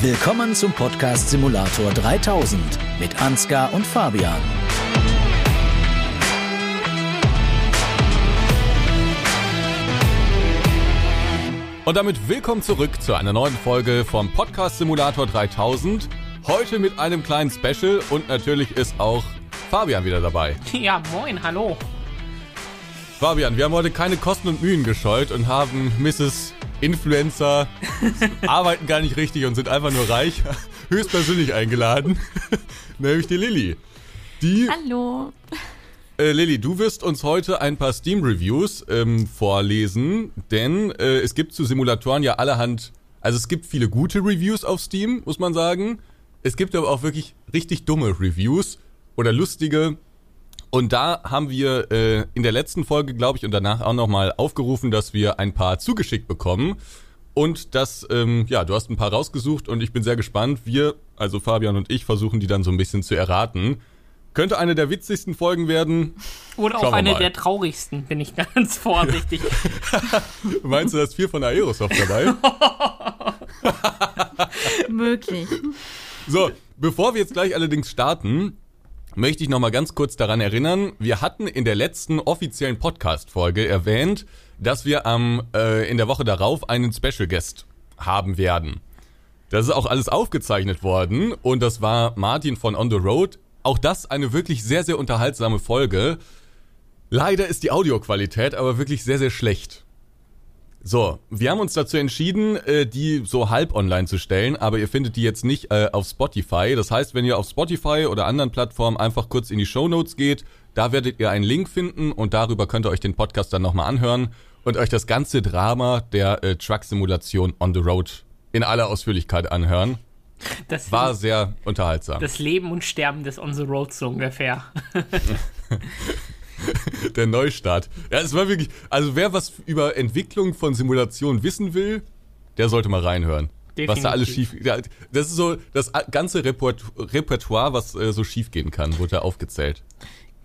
Willkommen zum Podcast Simulator 3000 mit Ansgar und Fabian. Und damit willkommen zurück zu einer neuen Folge vom Podcast Simulator 3000. Heute mit einem kleinen Special und natürlich ist auch Fabian wieder dabei. Ja, moin, hallo. Fabian, wir haben heute keine Kosten und Mühen gescheut und haben Mrs. Influencer, arbeiten gar nicht richtig und sind einfach nur reich, höchstpersönlich eingeladen, nämlich die Lilly. Die Hallo. Äh, Lilly, du wirst uns heute ein paar Steam-Reviews ähm, vorlesen, denn äh, es gibt zu Simulatoren ja allerhand, also es gibt viele gute Reviews auf Steam, muss man sagen. Es gibt aber auch wirklich richtig dumme Reviews oder lustige. Und da haben wir äh, in der letzten Folge, glaube ich, und danach auch nochmal aufgerufen, dass wir ein paar zugeschickt bekommen. Und das, ähm, ja, du hast ein paar rausgesucht und ich bin sehr gespannt. Wir, also Fabian und ich, versuchen die dann so ein bisschen zu erraten. Könnte eine der witzigsten Folgen werden. Oder auch eine der traurigsten, bin ich ganz vorsichtig. Meinst du, da ist viel von Aerosoft dabei? Möglich. So, bevor wir jetzt gleich allerdings starten, möchte ich nochmal ganz kurz daran erinnern, wir hatten in der letzten offiziellen Podcast-Folge erwähnt, dass wir am, äh, in der Woche darauf einen Special Guest haben werden. Das ist auch alles aufgezeichnet worden und das war Martin von On the Road. Auch das eine wirklich sehr, sehr unterhaltsame Folge. Leider ist die Audioqualität aber wirklich sehr, sehr schlecht. So, wir haben uns dazu entschieden, äh, die so halb online zu stellen, aber ihr findet die jetzt nicht äh, auf Spotify. Das heißt, wenn ihr auf Spotify oder anderen Plattformen einfach kurz in die Show Notes geht, da werdet ihr einen Link finden und darüber könnt ihr euch den Podcast dann nochmal anhören und euch das ganze Drama der äh, Truck-Simulation on the Road in aller Ausführlichkeit anhören. Das war sehr unterhaltsam. Das Leben und Sterben des On the Road so ungefähr. Der Neustart. Ja, es war wirklich. Also, wer was über Entwicklung von Simulationen wissen will, der sollte mal reinhören. Definitiv. Was da alles schief. Das ist so das ganze Repertoire, was äh, so schief gehen kann, wurde da aufgezählt.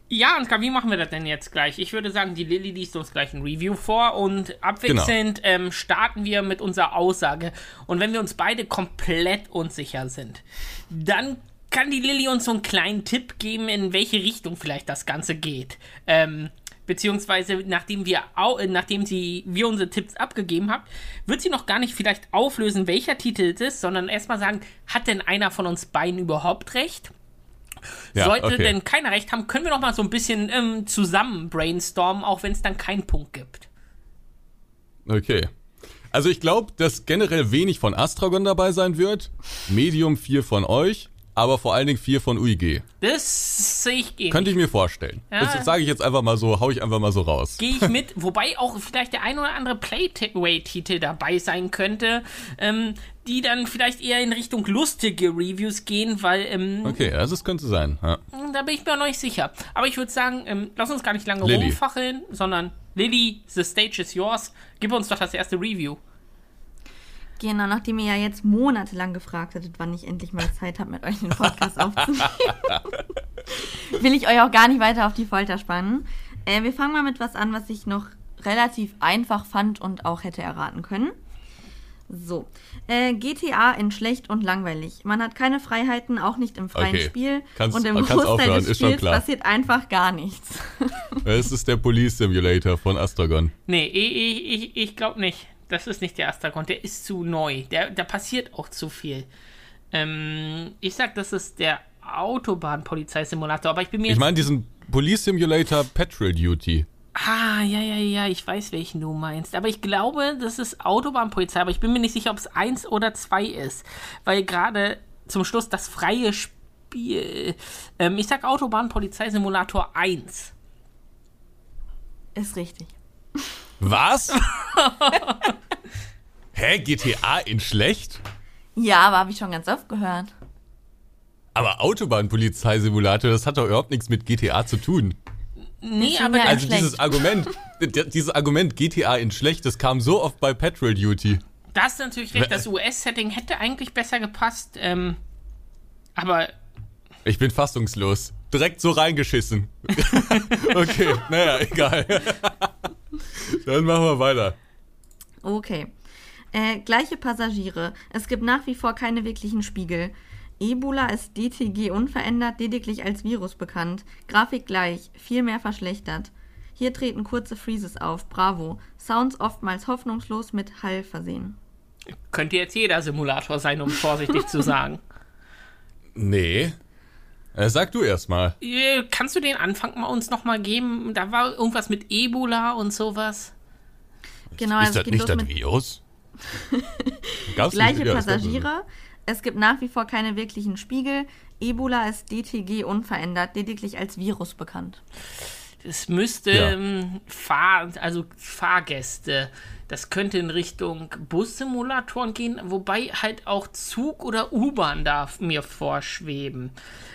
Ja, und wie machen wir das denn jetzt gleich? Ich würde sagen, die Lilly liest uns gleich ein Review vor und abwechselnd genau. ähm, starten wir mit unserer Aussage. Und wenn wir uns beide komplett unsicher sind, dann kann die Lilly uns so einen kleinen Tipp geben, in welche Richtung vielleicht das Ganze geht. Ähm, beziehungsweise nachdem wir äh, nachdem sie wir unsere Tipps abgegeben haben, wird sie noch gar nicht vielleicht auflösen, welcher Titel es ist, sondern erstmal sagen, hat denn einer von uns beiden überhaupt recht? Ja, Sollte okay. denn keiner recht haben, können wir noch mal so ein bisschen ähm, zusammen brainstormen, auch wenn es dann keinen Punkt gibt. Okay. Also ich glaube, dass generell wenig von Astragon dabei sein wird. Medium 4 von euch aber vor allen Dingen vier von UIG. Das sehe ich gehen. Könnte ich mir vorstellen. Ja. Das sage ich jetzt einfach mal so, hau ich einfach mal so raus. Gehe ich mit, wobei auch vielleicht der ein oder andere Playtaway-Titel dabei sein könnte, ähm, die dann vielleicht eher in Richtung lustige Reviews gehen, weil. Ähm, okay, also das könnte sein. Ja. Da bin ich mir noch nicht sicher. Aber ich würde sagen, ähm, lass uns gar nicht lange Lilly. rumfacheln, sondern Lilly, the stage is yours. Gib uns doch das erste Review. Genau, nachdem ihr ja jetzt monatelang gefragt hattet, wann ich endlich mal Zeit habe, mit euch den Podcast aufzunehmen, will ich euch auch gar nicht weiter auf die Folter spannen. Äh, wir fangen mal mit was an, was ich noch relativ einfach fand und auch hätte erraten können. So, äh, GTA in schlecht und langweilig. Man hat keine Freiheiten, auch nicht im freien okay. Spiel. Kannst, und im Großteil des Spiels passiert einfach gar nichts. Es ist der Police Simulator von Astragon. Nee, ich, ich, ich glaube nicht das ist nicht der Astragon, der ist zu neu. Der, da passiert auch zu viel. Ähm, ich sag, das ist der Autobahnpolizeisimulator, aber ich bin mir. Ich meine diesen Police Simulator Petrol Duty. Ah, ja, ja, ja, ich weiß, welchen du meinst. Aber ich glaube, das ist Autobahnpolizei, aber ich bin mir nicht sicher, ob es eins oder zwei ist. Weil gerade zum Schluss das freie Spiel. Ähm, ich sag Autobahnpolizeisimulator 1. Ist richtig. Was? Hä, GTA in schlecht? Ja, aber habe ich schon ganz oft gehört. Aber Autobahnpolizeisimulator, das hat doch überhaupt nichts mit GTA zu tun. Nee, aber also dieses Argument, dieses Argument GTA in schlecht, das kam so oft bei Petrol Duty. Das ist natürlich recht. Das US-Setting hätte eigentlich besser gepasst. Ähm, aber ich bin fassungslos. Direkt so reingeschissen. okay, naja, egal. Dann machen wir weiter. Okay. Äh, gleiche Passagiere. Es gibt nach wie vor keine wirklichen Spiegel. Ebola ist DTG unverändert, lediglich als Virus bekannt. Grafik gleich, viel mehr verschlechtert. Hier treten kurze Freezes auf. Bravo. Sounds oftmals hoffnungslos mit Hall versehen. Könnte jetzt jeder Simulator sein, um vorsichtig zu sagen. Nee. Äh, sag du erst mal. Äh, Kannst du den Anfang mal uns nochmal geben? Da war irgendwas mit Ebola und sowas. Genau, ist also das nicht los das mit Virus? Gleiche nicht? Passagiere. Es gibt nach wie vor keine wirklichen Spiegel. Ebola ist DTG unverändert, lediglich als Virus bekannt. Es müsste Ja. ähm, Fahr also Fahrgäste. Das könnte in Richtung Bussimulatoren gehen, wobei halt auch Zug oder U-Bahn darf mir vorschweben.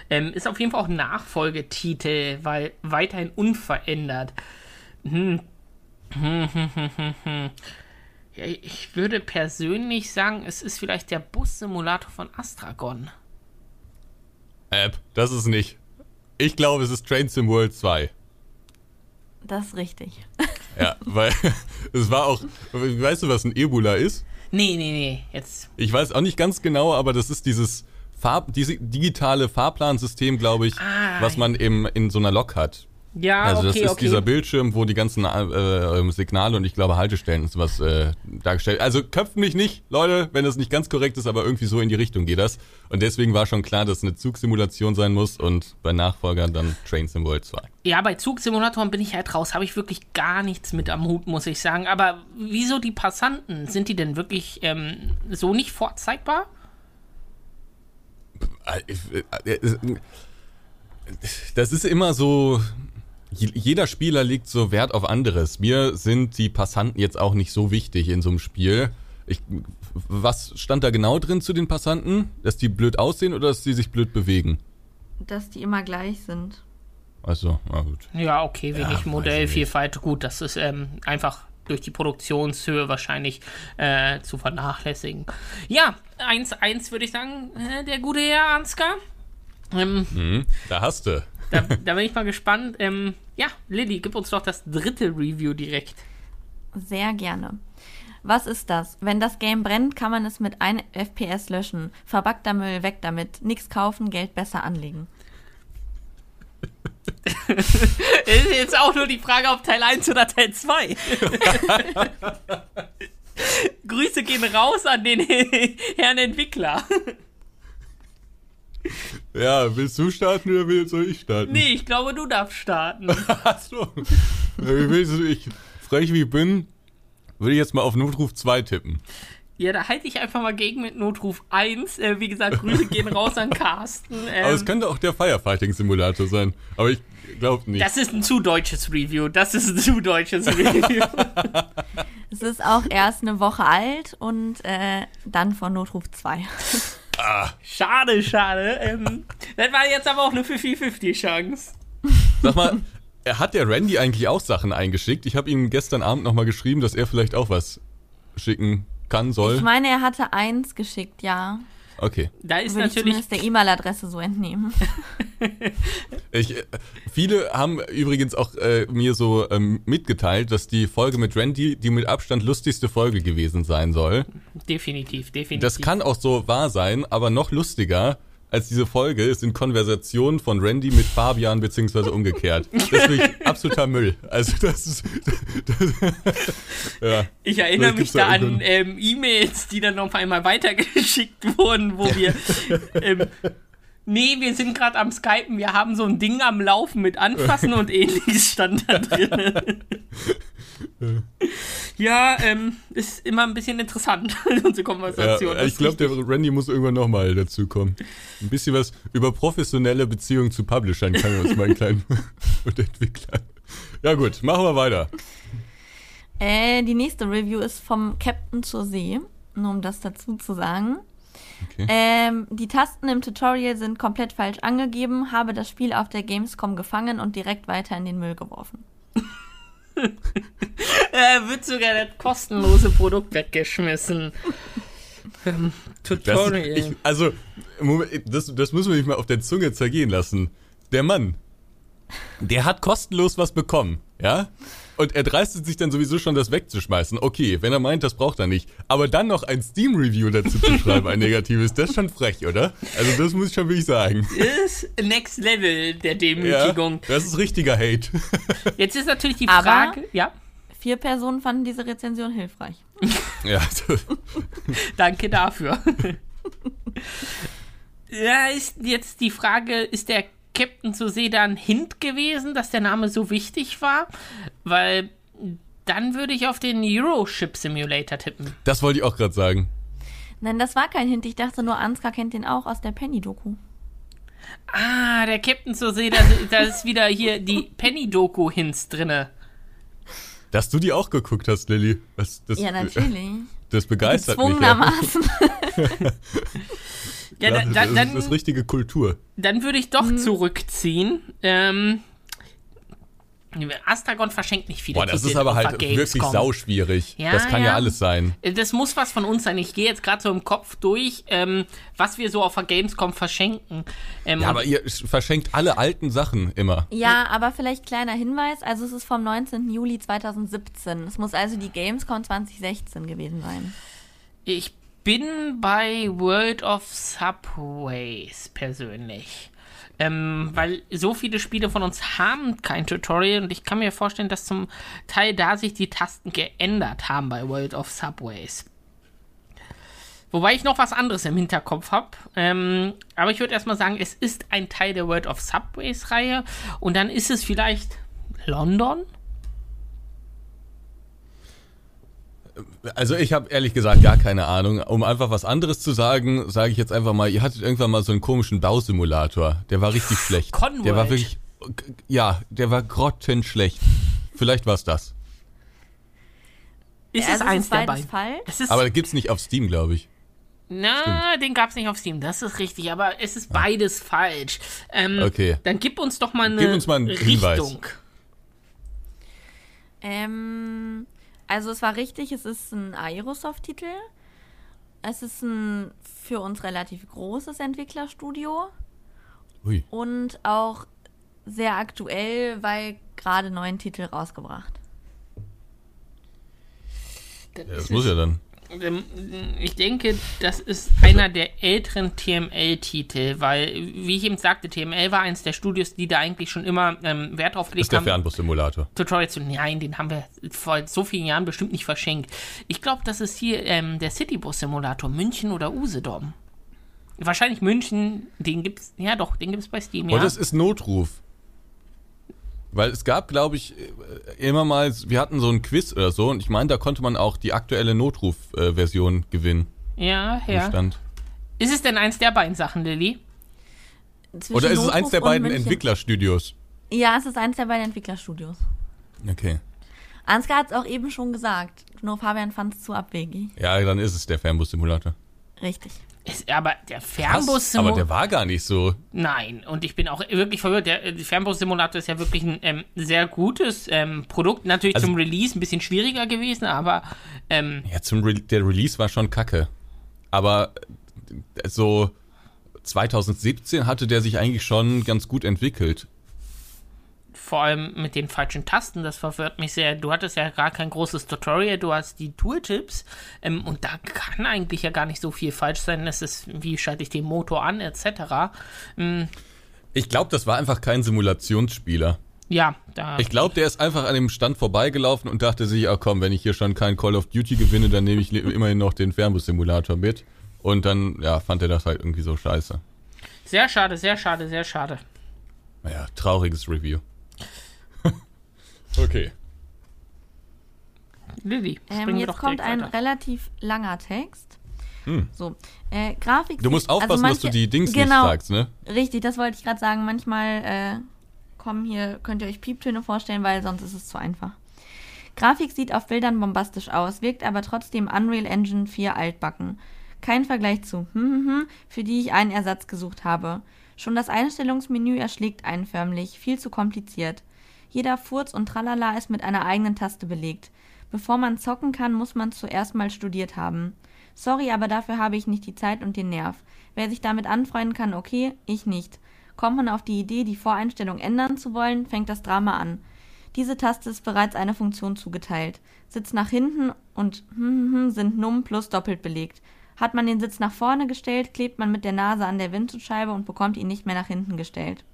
Ähm, ist auf jeden Fall auch Nachfolgetitel, weil weiterhin unverändert. Hm. Hm, hm, hm, hm, hm. Ja, ich würde persönlich sagen, es ist vielleicht der Bussimulator von Astragon. App, das ist nicht. Ich glaube, es ist Train Sim World 2. Das ist richtig. Ja, weil es war auch. Weißt du, was ein Ebola ist? Nee, nee, nee, jetzt. Ich weiß auch nicht ganz genau, aber das ist dieses Farb, diese digitale Fahrplansystem, glaube ich, Ah, was man eben in so einer Lok hat. Ja, Also okay, das ist okay. dieser Bildschirm, wo die ganzen äh, äh, Signale und ich glaube Haltestellen und sowas äh, dargestellt. Also köpft mich nicht, Leute, wenn das nicht ganz korrekt ist, aber irgendwie so in die Richtung geht das. Und deswegen war schon klar, dass es eine Zugsimulation sein muss und bei Nachfolgern dann Train Sim World 2. Ja, bei Zugsimulatoren bin ich halt raus. Habe ich wirklich gar nichts mit am Hut, muss ich sagen. Aber wieso die Passanten? Sind die denn wirklich ähm, so nicht vorzeigbar? Das ist immer so. Je- Jeder Spieler legt so Wert auf anderes. Mir sind die Passanten jetzt auch nicht so wichtig in so einem Spiel. Ich, was stand da genau drin zu den Passanten? Dass die blöd aussehen oder dass die sich blöd bewegen? Dass die immer gleich sind. Also, na gut. Ja, okay, wenig ich Modellvielfalt. Gut, das ist ähm, einfach durch die Produktionshöhe wahrscheinlich äh, zu vernachlässigen. Ja, 1-1 würde ich sagen, äh, der gute Herr Ansgar. Ähm, Mhm, da hast du. Da, da bin ich mal gespannt. Ähm, ja, Lilly, gib uns doch das dritte Review direkt. Sehr gerne. Was ist das? Wenn das Game brennt, kann man es mit 1 FPS löschen. Verbackter Müll, weg damit. Nix kaufen, Geld besser anlegen. Ist jetzt auch nur die Frage, ob Teil 1 oder Teil 2. Grüße gehen raus an den Herrn Entwickler. Ja, willst du starten oder will, soll ich starten? Nee, ich glaube, du darfst starten. Achso. Ja, willst du- ich, frech wie ich bin, würde ich jetzt mal auf Notruf 2 tippen. Ja, da halte ich einfach mal gegen mit Notruf 1. Äh, wie gesagt, Grüße gehen raus an Carsten. Ähm, Aber es könnte auch der Firefighting-Simulator sein. Aber ich glaube nicht. das ist ein zu deutsches Review. Das ist ein zu deutsches Review. Es ist auch erst eine Woche alt und äh, dann von Notruf 2. schade, schade. Ähm, das war jetzt aber auch eine 50-50-Chance. Sag mal, hat der Randy eigentlich auch Sachen eingeschickt? Ich habe ihm gestern Abend nochmal geschrieben, dass er vielleicht auch was schicken kann, soll. Ich meine, er hatte eins geschickt, ja. Okay. Da ist Würde ich natürlich zumindest der E-Mail-Adresse so entnehmen. Ich, äh, viele haben übrigens auch äh, mir so ähm, mitgeteilt, dass die Folge mit Randy die mit Abstand lustigste Folge gewesen sein soll. definitiv, definitiv. Das kann auch so wahr sein, aber noch lustiger als diese Folge ist in Konversation von Randy mit Fabian beziehungsweise umgekehrt. Das ist absoluter Müll. Also das ist das, ja. Ich erinnere mich da an ähm, E-Mails, die dann noch einmal weitergeschickt wurden, wo wir. ähm, nee, wir sind gerade am Skypen, wir haben so ein Ding am Laufen mit Anfassen und ähnliches stand da drin. Ja, ähm, ist immer ein bisschen interessant, unsere Konversation. Ja, ich glaube, der Randy muss irgendwann nochmal dazu kommen. Ein bisschen was über professionelle Beziehungen zu Publishern kann er uns mal einen kleinen und Entwicklern. Ja gut, machen wir weiter. Äh, die nächste Review ist vom Captain zur See, nur um das dazu zu sagen. Okay. Ähm, die Tasten im Tutorial sind komplett falsch angegeben, habe das Spiel auf der Gamescom gefangen und direkt weiter in den Müll geworfen. Äh, wird sogar das kostenlose Produkt weggeschmissen. Ähm, Das, Tutorial. ich, also, das, das müssen wir nicht mal auf der Zunge zergehen lassen. Der Mann, der hat kostenlos was bekommen, ja? Und er dreistet sich dann sowieso schon, das wegzuschmeißen. Okay, wenn er meint, das braucht er nicht. Aber dann noch ein Steam-Review dazu zu schreiben, ein negatives, das ist schon frech, oder? Also das muss ich schon wirklich sagen. Das ist Next Level der Demütigung. Ja, das ist richtiger Hate. Jetzt ist natürlich die Aber- Frage, ja, Vier Personen fanden diese Rezension hilfreich. Ja, also, danke dafür. ja, ist jetzt die Frage, ist der Captain zu See da ein Hint gewesen, dass der Name so wichtig war? Weil dann würde ich auf den Euroship Simulator tippen. das wollte ich auch gerade sagen. Nein, das war kein Hint. Ich dachte nur, Ansgar kennt den auch aus der Penny-Doku. Ah, der Captain zu See, da, da ist wieder hier die Penny-Doku-Hints drinne. Dass du die auch geguckt hast, Lilly. Das, das, Ja, natürlich. Das begeistert mich. Ja. Gezwungenermaßen. Ja, da, das, da, ist, dann, das ist richtige Kultur. Dann würde ich doch zurückziehen. Ähm, Astragon verschenkt nicht viele Boah, das Titel ist aber halt wirklich sauschwierig. Ja, das kann ja. ja. alles sein. Das muss was von uns sein. Ich gehe jetzt gerade so im Kopf durch, ähm, was wir so auf der Gamescom verschenken. Ähm, Ja, aber ihr verschenkt alle alten Sachen immer. Ja, aber vielleicht kleiner Hinweis. Also es ist vom 19. Juli 2017. Es muss also die Gamescom 2016 gewesen sein. Ich bin bei World of Subways persönlich. Ähm, weil so viele Spiele von uns haben kein Tutorial und ich kann mir vorstellen, dass zum Teil da sich die Tasten geändert haben bei World of Subways. Wobei ich noch was anderes im Hinterkopf habe. Ähm, aber ich würde erstmal sagen, es ist ein Teil der World of Subways Reihe und dann ist es vielleicht London? Also ich habe ehrlich gesagt gar keine Ahnung. Um einfach was anderes zu sagen, sage ich jetzt einfach mal, ihr hattet irgendwann mal so einen komischen Bausimulator. Der war richtig schlecht. Conworld. Der war wirklich, ja, der war grottenschlecht. Vielleicht war es das. Ist also es eins ist beiden? falsch. Es ist Aber gibt's nicht auf Steam, glaube ich. Na, den gab's nicht auf Steam, das ist richtig, aber es ist beides falsch. Ähm, Okay. Dann gib uns doch mal eine Gib uns mal einen Hinweis. Richtung. Ähm, also es war richtig, es ist ein Aerosoft-Titel. Es ist ein für uns relativ großes Entwicklerstudio Ui. und auch sehr aktuell, weil gerade neuen Titel rausgebracht. Das Ja, das muss ja dann. Ähm, Ich denke, das ist einer der älteren TML-Titel, weil, wie ich eben sagte, TML war eins der Studios, die da eigentlich schon immer ähm, Wert drauf Das gelegt ist der haben. Fernbus-Simulator. Tutorial zu. Nein, den haben wir vor so vielen Jahren bestimmt nicht verschenkt. Ich glaube, das ist hier ähm, der Citybus-Simulator, München oder Usedom. Wahrscheinlich München, den gibt's, ja doch, den gibt's bei Steam, ja. Und es ist Notruf. Weil es gab, glaube ich, äh, immer mal, wir hatten so ein Quiz oder so und ich meine, da konnte man auch die aktuelle Notruf-Version gewinnen. ja, ja. Stand. Ist es denn eins der beiden Sachen, Lilly? Zwischen Oder ist es eins der beiden München. Entwicklerstudios? Ja, es ist eins der beiden Entwicklerstudios. Okay. Ansgar hat es auch eben schon gesagt. Nur Fabian fand es zu abwegig. Ja, dann ist es der Fernbus-Simulator. Richtig. Ist, aber der Fernbus aber der war gar nicht so. Nein, und ich bin auch wirklich verwirrt. Der, der Fernbus-Simulator ist ja wirklich ein ähm, sehr gutes ähm, Produkt. Natürlich Also- zum Release ein bisschen schwieriger gewesen, aber ähm, Ja, zum Re der Release war schon kacke. Aber äh, so 2017 hatte der sich eigentlich schon ganz gut entwickelt. Vor allem mit den falschen Tasten, das verwirrt mich sehr. Du hattest ja gar kein großes Tutorial, du hast die Tooltips ähm, und da kann eigentlich ja gar nicht so viel falsch sein. Das ist, wie schalte ich den Motor an, etc. Ähm, Ich glaube, das war einfach kein Simulationsspieler. ja, da. Ich glaube, der ist einfach an dem Stand vorbeigelaufen und dachte sich, ah komm, wenn ich hier schon kein Call of Duty gewinne, dann nehme ich immerhin noch den Fernbus-Simulator mit. Und dann, ja, fand er das halt irgendwie so scheiße. sehr schade, sehr schade, sehr schade. Naja, trauriges Review. Okay. Lilly, Ähm, jetzt kommt ein weiter. relativ langer Text. So, äh, Grafik. Hm. Du musst aufpassen, dass du die Dings genau, nicht sagst, ne? Richtig, das wollte ich gerade sagen. Manchmal äh, kommen hier, könnt ihr euch Pieptöne vorstellen, weil sonst ist es zu einfach. Grafik sieht auf Bildern bombastisch aus, wirkt aber trotzdem Unreal Engine 4 altbacken. Kein Vergleich zu, hm, hm, hm, für die ich einen Ersatz gesucht habe. Schon das Einstellungsmenü erschlägt einen förmlich, viel zu kompliziert. Jeder Furz und Tralala ist mit einer eigenen Taste belegt. Bevor man zocken kann, muss man zuerst mal studiert haben. Sorry, aber dafür habe ich nicht die Zeit und den Nerv. Wer sich damit anfreunden kann, okay, ich nicht. Kommt man auf die Idee, die Voreinstellung ändern zu wollen, fängt das Drama an. Diese Taste ist bereits einer Funktion zugeteilt. Sitz nach hinten und sind Num plus doppelt belegt. Hat man den Sitz nach vorne gestellt, klebt man mit der Nase an der Windschutzscheibe und bekommt ihn nicht mehr nach hinten gestellt.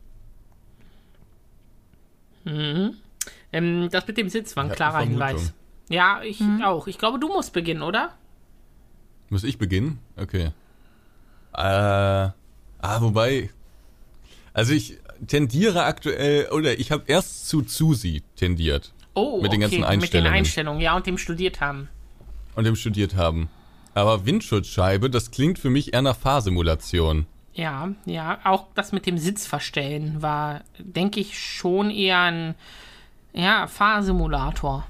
Mhm. Ähm, das mit dem Sitz war ein klarer Hinweis. Ja, ich mhm. auch. Ich glaube, du musst beginnen, oder? Muss ich beginnen? Okay. Äh, ah, wobei. Also ich tendiere aktuell, oder ich habe erst zu Susi tendiert. Oh, mit den ganzen Einstellungen. Mit den Einstellungen, ja, und dem studiert haben. Und dem studiert haben. Aber Windschutzscheibe, das klingt für mich eher nach Fahrsimulation. Ja, ja, auch das mit dem Sitzverstellen war, denke ich, schon eher ein ja, Fahrsimulator.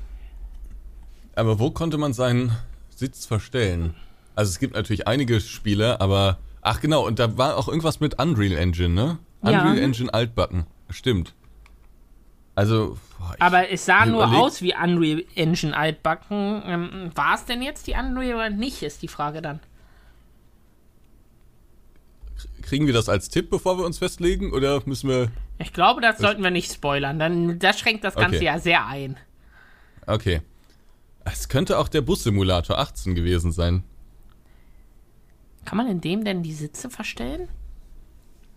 Aber wo konnte man seinen Sitz verstellen? Also es gibt natürlich einige Spiele, aber ach genau, und da war auch irgendwas mit Unreal Engine, ne? Unreal ja. Engine altbacken. Stimmt. Also. Boah, Aber es sah nur überleg... aus wie Unreal Engine altbacken. Ähm, war es denn jetzt die Unreal oder nicht, ist die Frage dann. Kriegen wir das als Tipp, bevor wir uns festlegen, oder müssen wir. Ich glaube, das sollten wir nicht spoilern. Dann, das schränkt das Ganze okay. ja sehr ein. Okay. Es könnte auch der Bus-Simulator 18 gewesen sein. Kann man in dem denn die Sitze verstellen?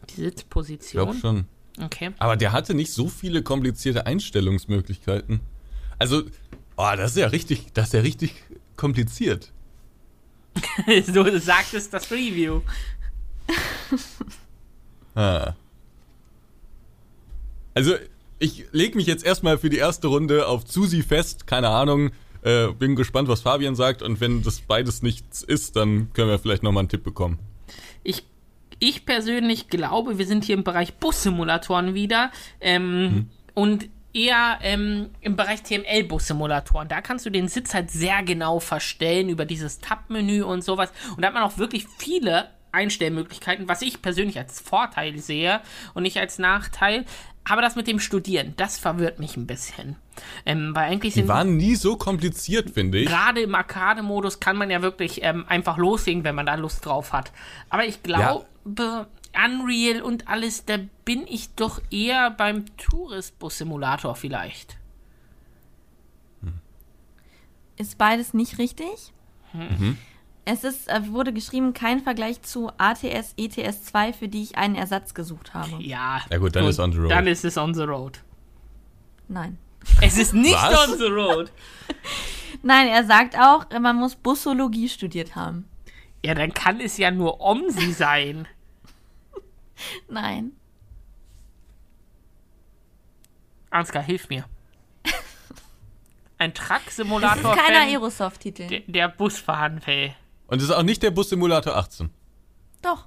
Die Sitzposition? Ich glaube schon. Okay. Aber der hatte nicht so viele komplizierte Einstellungsmöglichkeiten. Also, oh, das ist ja richtig, das ist ja richtig kompliziert. so sagt es das Review. ah. Also, ich lege mich jetzt erstmal für die erste Runde auf Susi fest. Keine Ahnung. Äh, bin gespannt, was Fabian sagt. Und wenn das beides nichts ist, dann können wir vielleicht nochmal einen Tipp bekommen. Ich ich persönlich glaube, wir sind hier im Bereich Bussimulatoren wieder. Ähm, mhm. Und eher ähm, im Bereich TML-Bus-Simulatoren. Da kannst du den Sitz halt sehr genau verstellen über dieses Tab-Menü und sowas. Und da hat man auch wirklich viele Einstellmöglichkeiten, was ich persönlich als Vorteil sehe und nicht als Nachteil. Aber das mit dem Studieren, das verwirrt mich ein bisschen. Ähm, weil eigentlich sind. Die waren nie so kompliziert, finde ich. Gerade im Arcade-Modus kann man ja wirklich ähm, einfach loslegen, wenn man da Lust drauf hat. Aber ich glaube, ja. Unreal und alles, da bin ich doch eher beim Touristbus-Simulator vielleicht. Ist beides nicht richtig? Mhm. Es ist, äh, wurde geschrieben, kein Vergleich zu ATS ETS 2, für die ich einen Ersatz gesucht habe. Ja. Ja gut, dann ist on the road. Dann ist es on the road. Nein. Es ist nicht Was? on the road. Nein, er sagt auch, man muss Bussologie studiert haben. Ja, dann kann es ja nur OMSI sein. Nein. Ansgar, hilf mir. Ein Truck-Simulator. Das ist kein Aerosoft-Titel. Der, der Busfahren-Fay. Und das ist auch nicht der Bus-Simulator 18. Doch.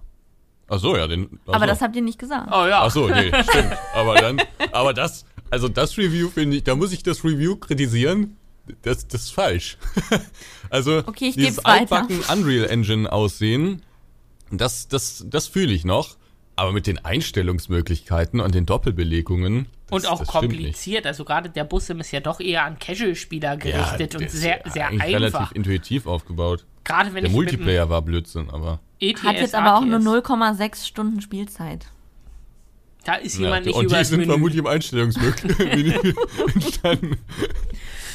Ach so, ja, den. Aber das habt ihr nicht gesagt. Oh ja. Ach so, nee, stimmt. Aber dann, aber das, also das Review finde ich, da muss ich das Review kritisieren. Das, das ist falsch. also okay, ich dieses altbacken Unreal Engine Aussehen, das, das, das fühle ich noch. Aber mit den Einstellungsmöglichkeiten und den Doppelbelegungen. Das, und auch kompliziert. Also gerade der Bussim ist ja doch eher an Casual-Spieler gerichtet ja, und sehr, sehr einfach. relativ intuitiv aufgebaut. Gerade wenn der Multiplayer war Blödsinn, aber. ETS, Hat jetzt aber auch nur 0,6 Stunden Spielzeit. Da ist jemand ja, nicht und übers die sind Menü. vermutlich im Einstellungsmenü entstanden.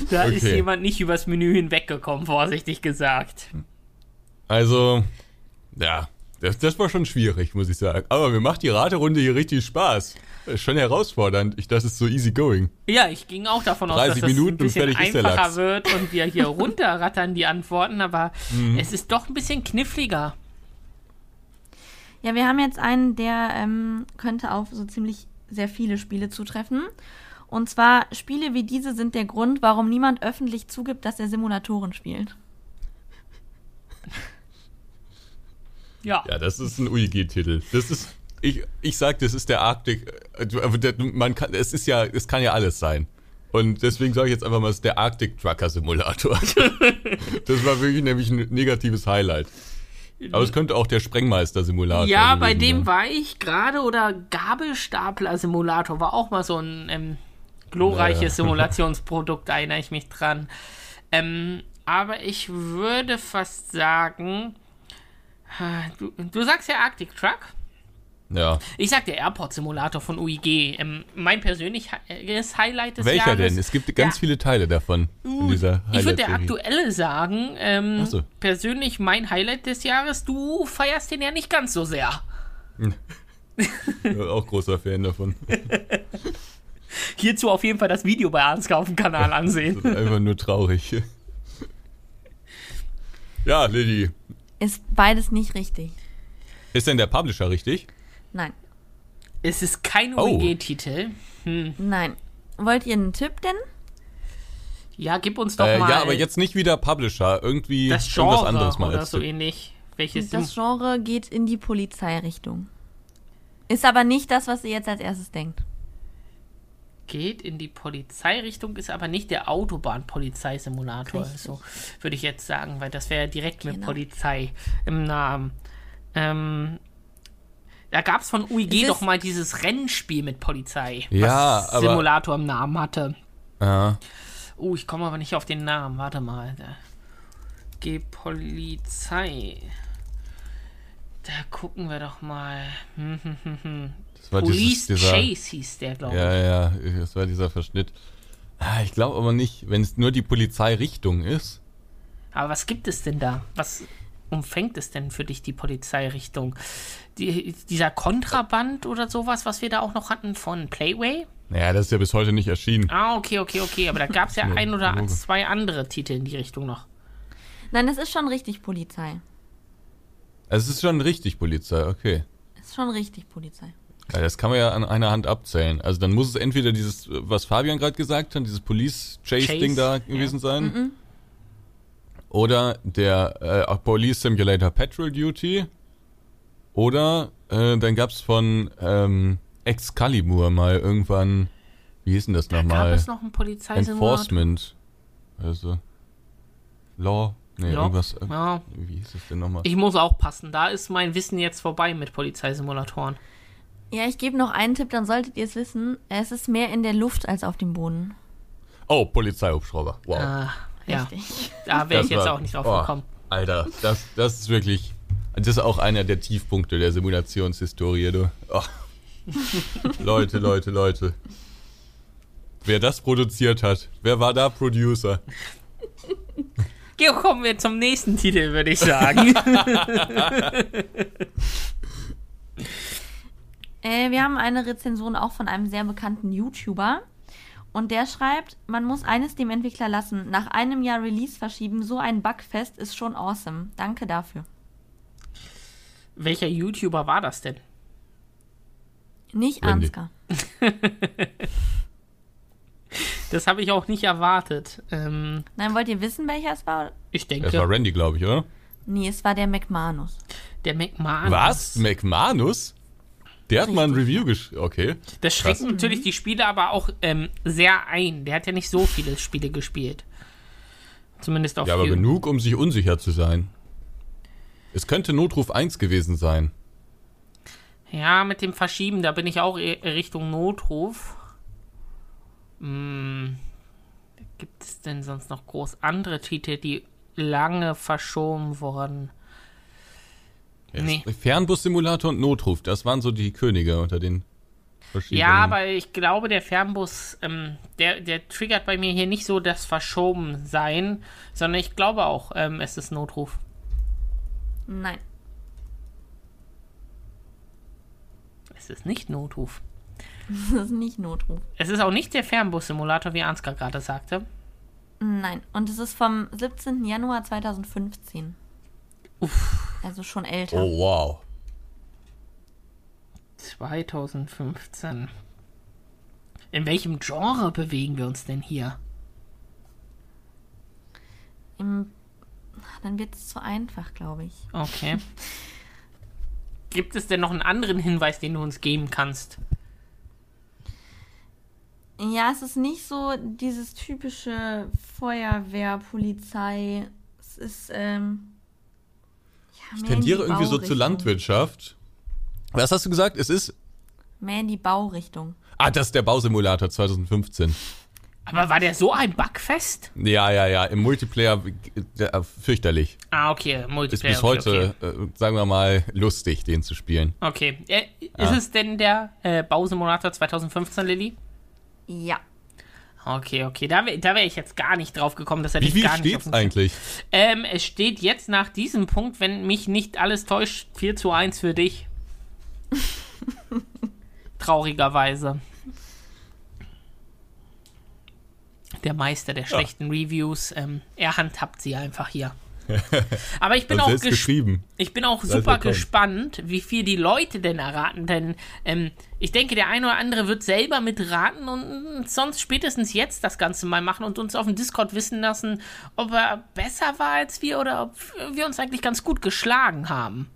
Da okay. ist jemand nicht übers Menü hinweggekommen, vorsichtig gesagt. Also, ja, das, das war schon schwierig, muss ich sagen. Aber mir macht die Raterunde hier richtig Spaß. Schon herausfordernd. Ich, das ist so easy going. Ja, ich ging auch davon aus, dass das ein bisschen einfacher wird und wir hier runterrattern die Antworten, aber mhm. es ist doch ein bisschen kniffliger. Ja, wir haben jetzt einen, der ähm, könnte auf so ziemlich sehr viele Spiele zutreffen. Und zwar, Spiele wie diese sind der Grund, warum niemand öffentlich zugibt, dass er Simulatoren spielt. Ja. Ja, das ist ein UIG-Titel. Das ist, ich, ich sag, das ist der Arctic, äh, man kann, es ist ja, es kann ja alles sein. Und deswegen sage ich jetzt einfach mal, es ist der Arctic Trucker Simulator. das war wirklich nämlich ein negatives Highlight. Aber es könnte auch der Sprengmeister-Simulator sein. Ja, bei dem war ich gerade oder Gabelstapler-Simulator war auch mal so ein ähm, glorreiches naja. Simulationsprodukt, da erinnere ich mich dran. Ähm, aber ich würde fast sagen, Du, du sagst ja Arctic Truck. Ja. Ich sag der Airport-Simulator von UIG. Ähm, mein persönliches Highlight des Welcher Jahres. denn? Es gibt ganz Ja. viele Teile davon dieser Ich würde der aktuelle sagen, ähm, so. persönlich mein Highlight des Jahres, du feierst den ja nicht ganz so sehr. Auch großer Fan davon. Hierzu auf jeden Fall das Video bei Ansgar auf dem Kanal ansehen. Einfach nur traurig. Ja, Lilly. Ist beides nicht richtig. Ist denn der Publisher richtig? Nein. es ist kein Oh. UIG-Titel. Nein. Wollt ihr einen Tipp denn? Ja, gib uns doch Äh, mal ja, aber jetzt nicht wieder Publisher. Irgendwie das irgendwas Genre anderes mal oder so ähnlich. Welches Das Genre geht in die Polizeirichtung. Ist aber nicht das, was ihr jetzt als erstes denkt. Geht in die Polizeirichtung, ist aber nicht der Autobahnpolizeisimulator. So würde ich jetzt sagen, weil das wäre direkt mit Genau. Polizei im Namen. Ähm, da gab es von UIG Es doch mal dieses Rennspiel mit Polizei, Ja, was aber- Simulator im Namen hatte. Ja. Oh, ich komme aber nicht auf den Namen. Warte mal. Da. G Polizei. Da gucken wir doch mal. Hm, hm, hm, war Police dieses, dieser, Chase hieß der, glaube ich. Ja, ja, das war dieser Verschnitt. Ah, Ich glaube aber nicht, wenn es nur die Polizeirichtung ist. Aber was gibt es denn da? Was umfängt es denn für dich, die Polizeirichtung? Die, dieser Kontraband oder sowas, was wir da auch noch hatten von Playway? Naja, das ist ja bis heute nicht erschienen. Ah, okay, okay, okay. Aber da gab es ja ein oder Logo. zwei andere Titel in die Richtung noch. Nein, es ist schon richtig Polizei. Also es ist schon richtig Polizei, okay. Es ist schon richtig Polizei. Ja, das kann man ja an einer Hand abzählen. Also dann muss es entweder dieses, was Fabian gerade gesagt hat, dieses Police Chase-Ding Chase, da gewesen sein. Oder der äh, Police Simulator Patrol Duty. Oder äh, dann gab's von ähm, Excalibur mal irgendwann, wie hieß denn das Gab nochmal? es noch einen Polizeisimulator? Enforcement. Also Law. Nee, Ja. irgendwas. Ja, Wie hieß es denn nochmal? ich muss auch passen. Da ist mein Wissen jetzt vorbei mit Polizeisimulatoren. Ja, ich gebe noch einen Tipp, dann solltet ihr es wissen. Es ist mehr in der Luft als auf dem Boden. Oh, Polizeihubschrauber. Wow. Ah, ja, Richtig. da wäre ich jetzt war- auch nicht drauf oh, gekommen. Alter, das, das ist wirklich. Das ist auch einer der Tiefpunkte der Simulationshistorie, du. Oh. Leute, Leute, Leute. Wer das produziert hat, wer war da Producer? Geh, kommen wir zum nächsten Titel, würde ich sagen. Äh, wir haben eine Rezension auch von einem sehr bekannten YouTuber. Und der schreibt, man muss eines dem Entwickler lassen. Nach einem Jahr Release verschieben, so ein Bugfest ist schon awesome. Danke dafür. Welcher YouTuber war das denn? Nicht Randy. Ansgar. Das habe ich auch nicht erwartet. Ähm, Nein, wollt ihr wissen, welcher es war? ich Das denke, war Randy, glaube ich, oder? Nee, es war der McManus. der McMahon. Was? McManus? Der hat mal ein Review geschrieben. Okay. Das schreckt Krass. natürlich die Spiele aber auch ähm, sehr ein. Der hat ja nicht so viele Spiele gespielt. Zumindest auf Ja, aber vielen. genug, um sich unsicher zu sein. Es könnte Notruf 1 gewesen sein. Ja, mit dem Verschieben, da bin ich auch eher Richtung Notruf. Hm, gibt es denn sonst noch groß andere Titel, die lange verschoben wurden? Nee. Fernbus-Simulator und Notruf, das waren so die Könige unter den verschiedenen. Ja, aber ich glaube, der Fernbus, ähm, der, der triggert bei mir hier nicht so das Verschobensein, sondern ich glaube auch, ähm, es ist Notruf. Nein. Es ist nicht Notruf. Das ist nicht Notruf. Es ist auch nicht der Fernbus-Simulator, wie Ansgar gerade sagte. Nein. Und es ist vom 17. Januar 2015. Also schon älter. Oh, wow. 2015. In welchem Genre bewegen wir uns denn hier? Im, dann wird es zu einfach, glaube ich. Okay. Gibt es denn noch einen anderen Hinweis, den du uns geben kannst? Ja, es ist nicht so dieses typische Feuerwehr, Polizei. Es ist, ähm. Ja, Ich tendiere die irgendwie so zur. Landwirtschaft. Was hast du gesagt? Es ist. Mehr in die Baurichtung. Ah, das ist der Bausimulator 2015. Aber war der so ein Bugfest? Ja, ja, ja. Im Multiplayer äh, fürchterlich. Ah, okay. Multiplayer. Ist bis heute, okay. äh, sagen wir mal, lustig, den zu spielen. Okay. Äh, ist ah. es denn der äh, Bausimulator 2015, Lilly? Ja. Okay, okay. Da, wäre ich jetzt gar nicht drauf gekommen. Das hätte Wie ich gar nicht steht's eigentlich? Ähm, es steht jetzt nach diesem Punkt, wenn mich nicht alles täuscht, 4 zu 1 für dich. Traurigerweise. Der Meister der schlechten ja. Reviews. Ähm, er handhabt sie einfach hier. Aber ich bin auch geschrieben. Ich bin auch super gespannt, wie viel die Leute denn erraten, denn ähm, ich denke, der eine oder andere wird selber mitraten und sonst spätestens jetzt das Ganze mal machen und uns auf dem Discord wissen lassen, ob er besser war als wir oder ob wir uns eigentlich ganz gut geschlagen haben.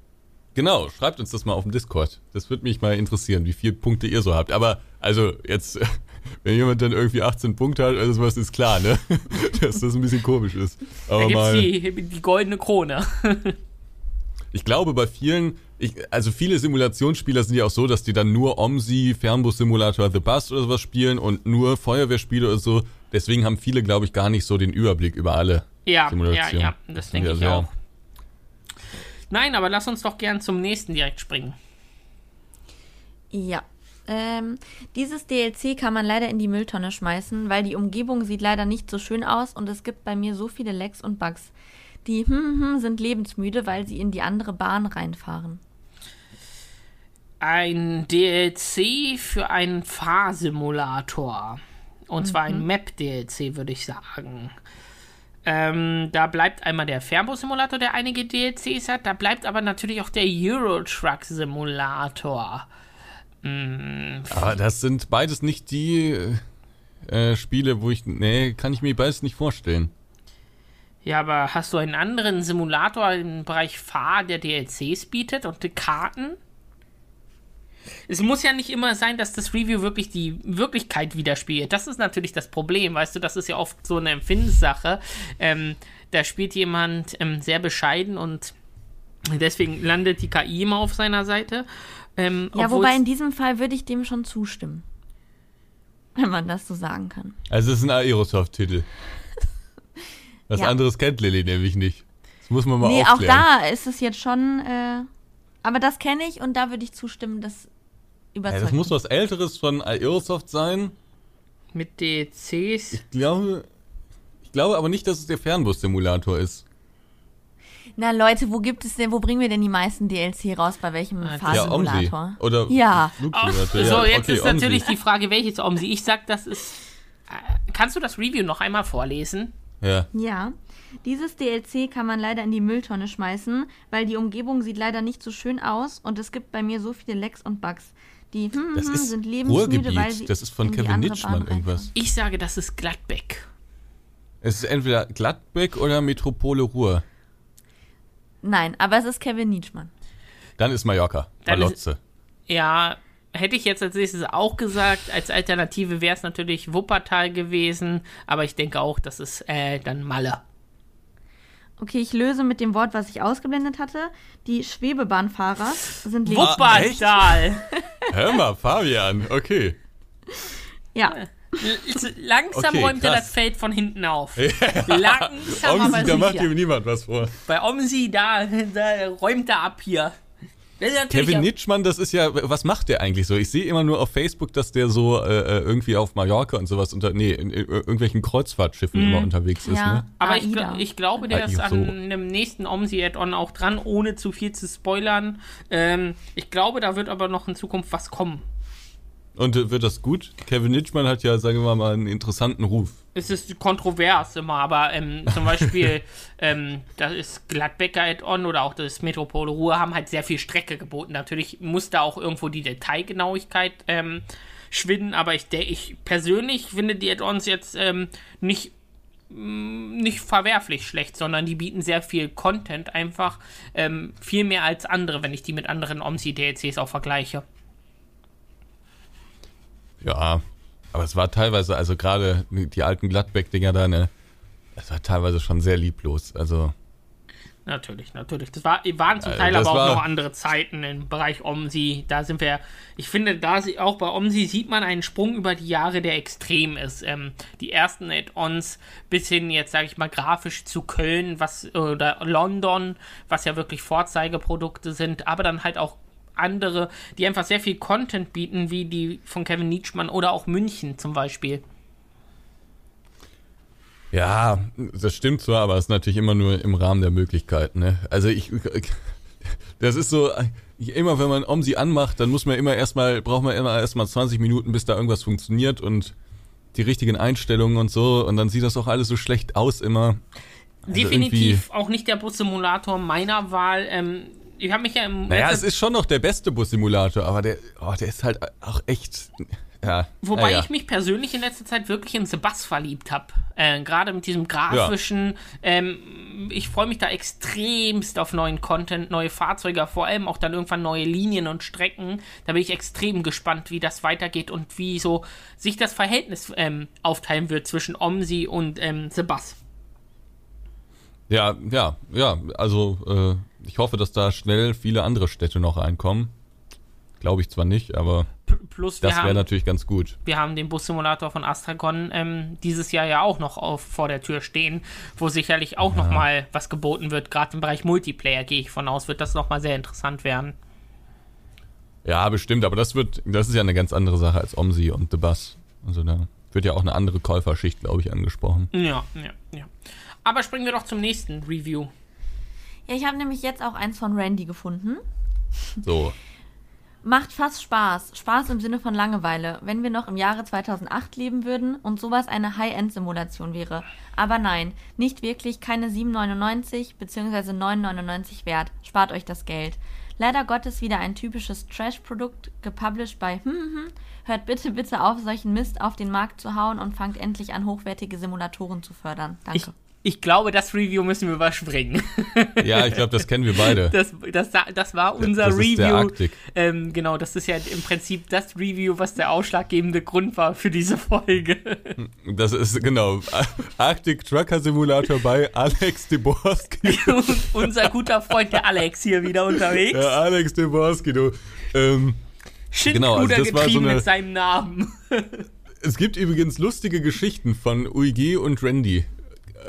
Genau, schreibt uns das mal auf dem Discord. Das würde mich mal interessieren, wie viele Punkte ihr so habt. Aber also jetzt wenn jemand dann irgendwie 18 Punkte hat, also was ist klar, ne? Dass das ein bisschen komisch ist. Aber da gibt's mal, die, die goldene Krone. ich glaube, bei vielen, ich, also viele Simulationsspieler sind ja auch so, dass die dann nur OMSI, Fernbus-Simulator The Bus oder sowas spielen und nur Feuerwehrspiele oder so. Deswegen haben viele, glaube ich, gar nicht so den Überblick über alle ja, Simulationen. Ja, ja, das denke ich auch. Nein, aber lass uns doch gern zum nächsten direkt springen. Ja, ähm, dieses DLC kann man leider in die Mülltonne schmeißen, weil die Umgebung sieht leider nicht so schön aus und es gibt bei mir so viele Lecks und Bugs. Die hm, hm, sind lebensmüde, weil sie in die andere Bahn reinfahren. Ein DLC für einen Fahrsimulator. Und mhm. zwar ein mhm. Map-DLC, würde ich sagen. Ähm, da bleibt einmal der Fernbus-Simulator, der einige DLCs hat. Da bleibt aber natürlich auch der Euro-Truck-Simulator. Mm, Aber das sind beides nicht die äh, Spiele, wo ich. Nee, kann ich mir beides nicht vorstellen. Ja, aber hast du einen anderen Simulator im Bereich Fahr, der DLCs bietet und die Karten? Es muss ja nicht immer sein, dass das Review wirklich die Wirklichkeit widerspiegelt. Das ist natürlich das Problem, weißt du, das ist ja oft so eine Empfindenssache. Ähm, da spielt jemand ähm, sehr bescheiden und deswegen landet die KI immer auf seiner Seite. Ähm, ja, wobei in diesem Fall würde ich dem schon zustimmen. Wenn man das so sagen kann. Also es ist ein Aerosoft-Titel. Was ja. anderes kennt Lilly nämlich nicht. Das muss man mal nee, aufklären. auch da ist es jetzt schon, äh, aber das kenne ich und da würde ich zustimmen, das überzeugt. Ja, das muss was Älteres von Aerosoft sein. Mit DCs? Ich glaube, ich glaube aber nicht, dass es der Fernbus-Simulator ist. Na Leute, wo gibt es denn, wo bringen wir denn die meisten DLC raus? Bei welchem ah, Fahrsimulator? Ja, Oder ja. Oh, so, jetzt okay, ist natürlich die Frage, welches Omsi. Ich sag, das ist. Äh, kannst du das Review noch einmal vorlesen? Ja. Ja. Dieses DLC kann man leider in die Mülltonne schmeißen, weil die Umgebung sieht leider nicht so schön aus und es gibt bei mir so viele Lecks und Bugs. Die hm, das hm, ist sind lebensmüde, weil sie Das ist von Kevin Nitschmann irgendwas. Ich sage, das ist Gladbeck. Es ist entweder Gladbeck oder Metropole Ruhr. Nein, aber es ist Kevin Nietzschmann. Dann ist Mallorca. Dann Malotze. Ist, ja, hätte ich jetzt als nächstes auch gesagt. Als Alternative wäre es natürlich Wuppertal gewesen, aber ich denke auch, das ist äh, dann Malle. Okay, ich löse mit dem Wort, was ich ausgeblendet hatte. Die Schwebebahnfahrer sind Wuppertal. Hör mal, Fabian. Okay. Ja. Langsam okay, räumt krass. er das Feld von hinten auf. Langsam Omsi, aber da macht ihm niemand was vor. Bei Omsi, da, da räumt er ab hier. Kevin Nitschmann, das ist ja, was macht der eigentlich so? Ich sehe immer nur auf Facebook, dass der so äh, äh irgendwie auf Mallorca und sowas unter, nee, in, in irgendwelchen Kreuzfahrtschiffen mm. immer unterwegs ist. Ja. Ne? Aber ich, ich, glaube, der ist an einem nächsten Omsi-Add-on auch dran, ohne zu viel zu spoilern. Ähm, ich glaube, da wird aber noch in Zukunft was kommen. Und äh, wird das gut? Kevin Nitschmann hat ja, sagen wir mal, einen interessanten Ruf. Es ist kontrovers immer, aber ähm, zum Beispiel, ähm, das ist Gladbecker Add-on oder auch das Metropole Ruhr haben halt sehr viel Strecke geboten. Natürlich muss da auch irgendwo die Detailgenauigkeit ähm, schwinden, aber ich, ich persönlich finde die Add-ons jetzt ähm, nicht mm, nicht verwerflich schlecht, sondern die bieten sehr viel Content einfach ähm, viel mehr als andere, wenn ich die mit anderen OMSI-DLCs auch vergleiche. Ja, aber es war teilweise, also gerade die alten Gladbeck-Dinger da, ne, es war teilweise schon sehr lieblos. Also. Natürlich, natürlich. Das war, waren zum Teil aber auch noch andere Zeiten im Bereich OMSI. Da sind wir, ich finde, da auch bei OMSI sieht man einen Sprung über die Jahre, der extrem ist. Ähm, die ersten Add-ons bis hin jetzt, sage ich mal, grafisch zu Köln, was oder London, was ja wirklich Vorzeigeprodukte sind, aber dann halt auch andere, die einfach sehr viel Content bieten, wie die von Kevin Nietzschmann oder auch München zum Beispiel. Ja, das stimmt zwar, aber es ist natürlich immer nur im Rahmen der Möglichkeiten. Ne? Also ich, das ist so, immer wenn man OMSI anmacht, dann muss man immer erstmal, braucht man immer erstmal 20 Minuten, bis da irgendwas funktioniert und die richtigen Einstellungen und so und dann sieht das auch alles so schlecht aus immer. Also Definitiv auch nicht der Bus-Simulator meiner Wahl. Ähm, ich habe mich ja im. Naja, es ist schon noch der beste Bus-Simulator, aber der, oh, der ist halt auch echt ja. Wobei ja, ich mich persönlich in letzter Zeit wirklich in Sebas verliebt habe. Äh, Gerade mit diesem grafischen. Ja. Ähm, ich freue mich da extremst auf neuen Content, neue Fahrzeuge, vor allem auch dann irgendwann neue Linien und Strecken. Da bin ich extrem gespannt, wie das weitergeht und wie so sich das Verhältnis ähm, aufteilen wird zwischen Omsi und ähm, Sebas. Ja, ja, ja. Also äh, ich hoffe, dass da schnell viele andere Städte noch reinkommen. Glaube ich zwar nicht, aber plus das wäre natürlich ganz gut. Wir haben den Bus-Simulator von Astragon ähm, dieses Jahr ja auch noch auf, vor der Tür stehen, wo sicherlich auch ja. noch mal was geboten wird. Gerade im Bereich Multiplayer gehe ich von aus, wird das noch mal sehr interessant werden. Ja, bestimmt, aber das wird, das ist ja eine ganz andere Sache als Omsi und The Bus. Also da wird ja auch eine andere Käuferschicht, glaube ich, angesprochen. Ja, ja, ja. Aber springen wir doch zum nächsten Review. Ja, ich habe nämlich jetzt auch eins von Randy gefunden. So. Macht fast Spaß. Spaß im Sinne von Langeweile, wenn wir noch im Jahre 2008 leben würden und sowas eine High-End-Simulation wäre. Aber nein, nicht wirklich, keine 7,99 bzw. 9,99 wert. Spart euch das Geld. Leider Gottes wieder ein typisches Trash-Produkt, gepublished bei hm, hm, hm. Hört bitte, bitte auf, solchen Mist auf den Markt zu hauen und fangt endlich an, hochwertige Simulatoren zu fördern. Danke. Ich ich glaube, das Review müssen wir überspringen. Ja, ich glaube, das kennen wir beide. Das, das, das war unser das Review. der Arktik. Ähm, genau, das ist ja im Prinzip das Review, was der ausschlaggebende Grund war für diese Folge. Das ist genau Arctic Trucker Simulator bei Alex Deborski. unser guter Freund, der Alex, hier wieder unterwegs. Ja, Alex Deborski, du. Ähm, genau, also das war so eine, mit seinem Namen. Es gibt übrigens lustige Geschichten von UIG und Randy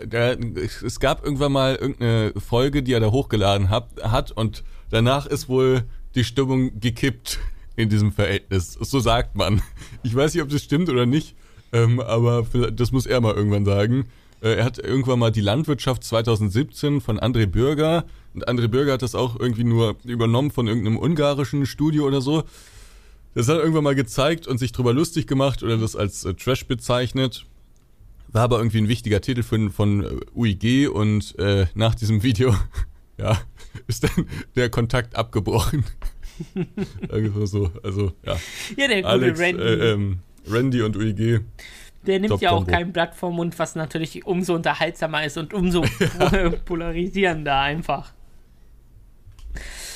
der, es gab irgendwann mal irgendeine Folge, die er da hochgeladen hat, hat und danach ist wohl die Stimmung gekippt in diesem Verhältnis. So sagt man. Ich weiß nicht, ob das stimmt oder nicht, ähm, aber das muss er mal irgendwann sagen. Äh, er hat irgendwann mal die Landwirtschaft 2017 von André Bürger und André Bürger hat das auch irgendwie nur übernommen von irgendeinem ungarischen Studio oder so. Das hat er irgendwann mal gezeigt und sich drüber lustig gemacht oder das als äh, Trash bezeichnet. War aber irgendwie ein wichtiger Titel von, von äh, UIG und äh, nach diesem Video, ja, ist dann der Kontakt abgebrochen. Irgendwie so, also, ja. Ja, der gute Alex, Randy. Äh, ähm, Randy und UIG. Der nimmt ja auch kein Blatt vom Mund, was natürlich umso unterhaltsamer ist und umso polarisierender einfach.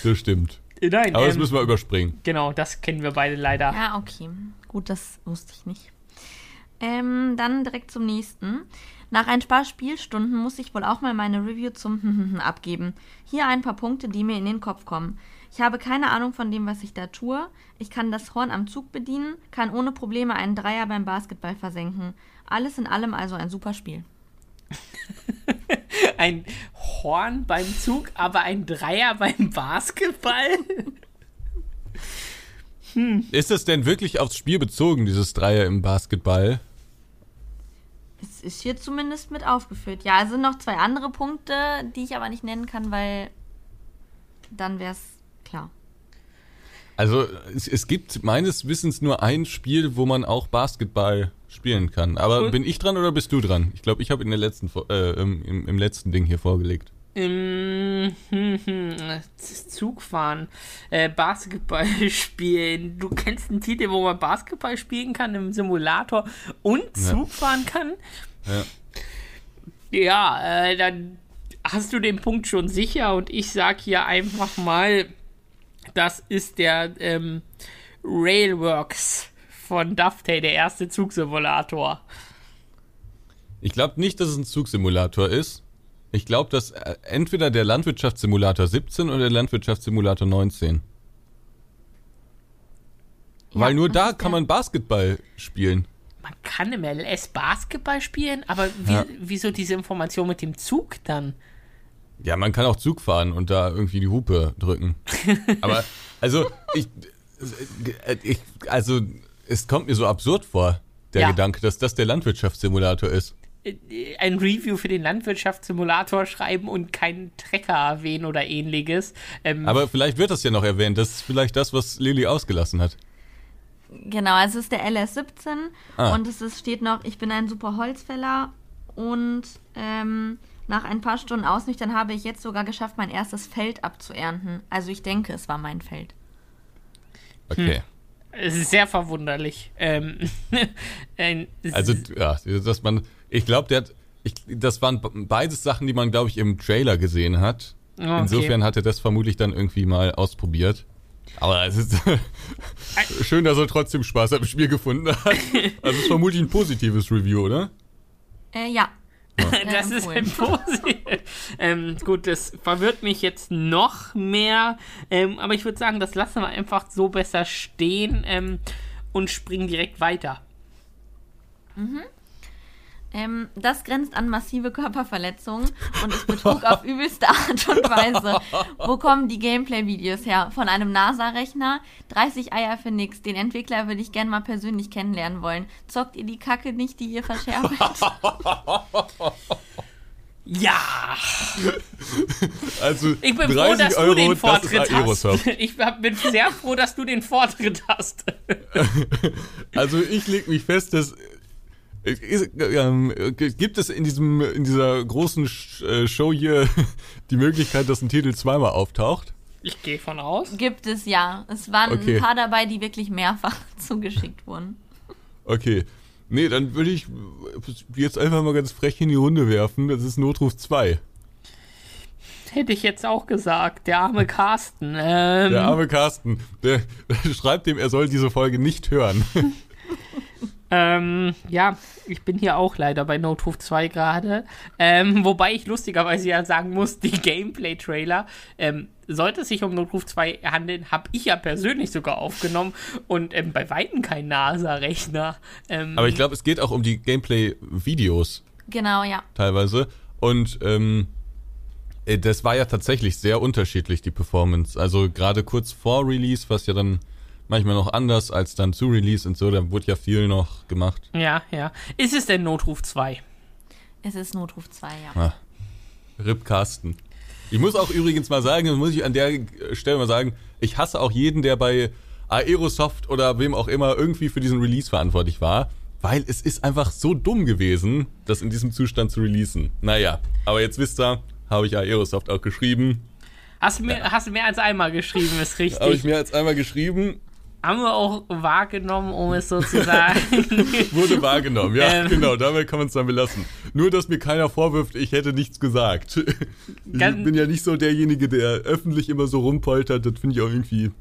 Das stimmt. Nein, Aber ähm, das müssen wir überspringen. Genau, das kennen wir beide leider. Ja, okay. Gut, das wusste ich nicht. Ähm, dann direkt zum nächsten. Nach ein paar Spielstunden muss ich wohl auch mal meine Review zum abgeben. Hier ein paar Punkte, die mir in den Kopf kommen. Ich habe keine Ahnung von dem, was ich da tue. Ich kann das Horn am Zug bedienen, kann ohne Probleme einen Dreier beim Basketball versenken. Alles in allem also ein super Spiel. ein Horn beim Zug, aber ein Dreier beim Basketball? hm. Ist das denn wirklich aufs Spiel bezogen, dieses Dreier im Basketball? Ist hier zumindest mit aufgeführt. Ja, es sind noch zwei andere Punkte, die ich aber nicht nennen kann, weil dann wäre es klar. Also es, es, gibt meines Wissens nur ein Spiel, wo man auch Basketball spielen kann. Aber cool. bin ich dran oder bist du dran? Ich glaube, ich habe in der letzten äh, im, im, letzten Ding hier vorgelegt. Im hm, hm, Zugfahren, äh, Basketball spielen. Du kennst einen Titel, wo man Basketball spielen kann im Simulator und Zug fahren kann? Ja. Ja, äh, dann hast du den Punkt schon sicher und ich sag hier einfach mal, das ist der ähm, Railworks von Dovetail, der erste Zugsimulator. Ich glaube nicht, dass es ein Zugsimulator ist. Ich glaube, dass äh, entweder der Landwirtschaftssimulator 17 oder der Landwirtschaftssimulator 19. Ja, Weil nur da kann man Basketball spielen. Man kann im LS Basketball spielen, aber wie, Ja. wieso diese Information mit dem Zug dann? Ja, man kann auch Zug fahren und da irgendwie die Hupe drücken. Aber, also, ich, ich, also, es kommt mir so absurd vor, der Ja. Gedanke, dass das der Landwirtschaftssimulator ist. Äh, Ein Review für den Landwirtschaftssimulator schreiben und keinen Trecker erwähnen oder ähnliches. Ähm, Aber vielleicht wird das ja noch erwähnt. Das ist vielleicht das, was Lilly ausgelassen hat. Genau, also es ist der LS17 Ah. und es ist, steht noch, ich bin ein super Holzfäller und ähm, nach ein paar Stunden Ausnüchtern habe ich jetzt sogar geschafft, mein erstes Feld abzuernten. Also ich denke, es war mein Feld. Okay. es ist sehr verwunderlich. Ähm, Also, ja, dass man, ich glaube, der hat, ich, das waren be- beides Sachen, die man, glaube ich, im Trailer gesehen hat. okay. Insofern hat er das vermutlich dann irgendwie mal ausprobiert. Aber es ist schön, dass er trotzdem Spaß am Spiel gefunden hat. Also es ist vermutlich ein positives Review, oder? Äh, ja. das Äh, ist empfohlen. ein Posi. ähm, gut, das verwirrt mich jetzt noch mehr. Ähm, aber ich würde sagen, das lassen wir einfach so besser stehen ähm, und springen direkt weiter. Ähm, das grenzt an massive Körperverletzungen und ist Betrug auf übelste Art und Weise. Wo kommen die Gameplay-Videos her? Von einem NASA-Rechner? 30 Eier für nix. Den Entwickler würde ich gerne mal persönlich kennenlernen wollen. Zockt ihr die Kacke nicht, die ihr verscherbelt? Ja, Also ich bin froh, dass du den Vortritt hast. Ich bin sehr froh, dass du den Vortritt hast. Also ich leg mich fest, dass äh, ist, ähm, äh, gibt es in diesem in dieser großen äh, Show hier die Möglichkeit, dass ein Titel zweimal auftaucht? Ich gehe von aus. Gibt es ja. Es waren Okay. ein paar dabei, die wirklich mehrfach zugeschickt wurden. Okay. Nee, dann würde ich jetzt einfach mal ganz frech in die Runde werfen. Das ist Notruf 2. Hätte ich jetzt auch gesagt. Der arme Carsten. Ähm, Der arme Carsten, der, der schreibt dem, er soll diese Folge nicht hören. Ähm, ja, ich bin hier auch leider bei Notruf 2 gerade. Ähm, wobei ich lustigerweise ja sagen muss, die Gameplay-Trailer, ähm, sollte es sich um Notruf 2 handeln, habe ich ja persönlich sogar aufgenommen und ähm, bei Weitem kein NASA-Rechner. Ähm, Aber ich glaube, es geht auch um die Gameplay-Videos Genau, ja. teilweise. Und ähm, äh, das war ja tatsächlich sehr unterschiedlich, die Performance. Also gerade kurz vor Release, was ja dann manchmal noch anders als dann zu Release und so, da wurde ja viel noch gemacht. ja, ja. Ist es denn Notruf 2? Es ist Notruf 2, ja. Ah, Rip Carsten. Ich muss auch übrigens mal sagen, das muss ich an der Stelle mal sagen, ich hasse auch jeden, der bei Aerosoft oder wem auch immer irgendwie für diesen Release verantwortlich war, weil es ist einfach so dumm gewesen, das in diesem Zustand zu releasen. Naja, aber jetzt wisst ihr, habe ich Aerosoft auch geschrieben. Hast du, mehr, hast du mehr als einmal geschrieben, ist richtig. Habe ich mir jetzt einmal geschrieben, Haben wir auch wahrgenommen, um es so zu sagen. wurde wahrgenommen. Ja, Ähm. genau, dabei kann man es dann belassen. Nur, dass mir keiner vorwirft, ich hätte nichts gesagt. Ich bin ja nicht so derjenige, der öffentlich immer so rumpoltert. Das finde ich auch irgendwie,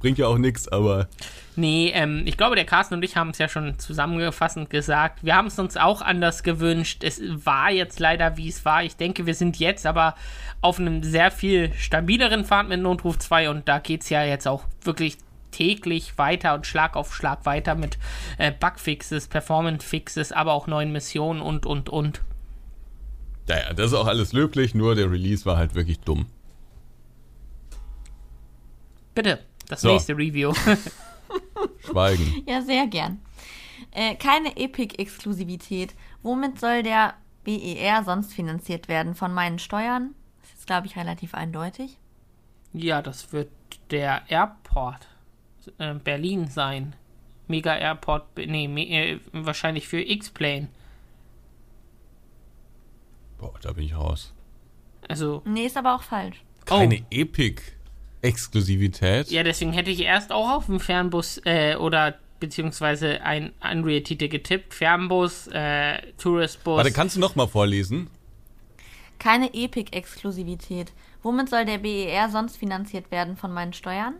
bringt ja auch nichts, aber Nee, ähm, ich glaube, der Carsten und ich haben es ja schon zusammengefassend gesagt. Wir haben es uns auch anders gewünscht. Es war jetzt leider, wie es war. Ich denke, wir sind jetzt aber auf einem sehr viel stabileren Pfad mit Notruf 2 und da geht es ja jetzt auch wirklich täglich weiter und Schlag auf Schlag weiter mit äh, Bugfixes, Performance-Fixes, aber auch neuen Missionen und, und, und. naja, das ist auch alles löblich, nur der Release war halt wirklich dumm. Bitte, das So. nächste Review. Schweigen. Ja, sehr gern. Äh, keine Epic-Exklusivität. Womit soll der BER sonst finanziert werden? Von meinen Steuern? Das ist, glaube ich, relativ eindeutig. ja, das wird der Airport äh, Berlin sein. Mega Airport, nee, me, äh, wahrscheinlich für X-Plane. Boah, da bin ich raus. Also, Nee, ist aber auch falsch. Keine Oh. Epic-Exklusivität. ja, deswegen hätte ich erst auch auf dem Fernbus äh, oder beziehungsweise ein Unreal-Titel getippt. Fernbus, äh, Touristbus. Warte, kannst du noch mal vorlesen? Keine Epic-Exklusivität. Womit soll der BER sonst finanziert werden? Von meinen Steuern?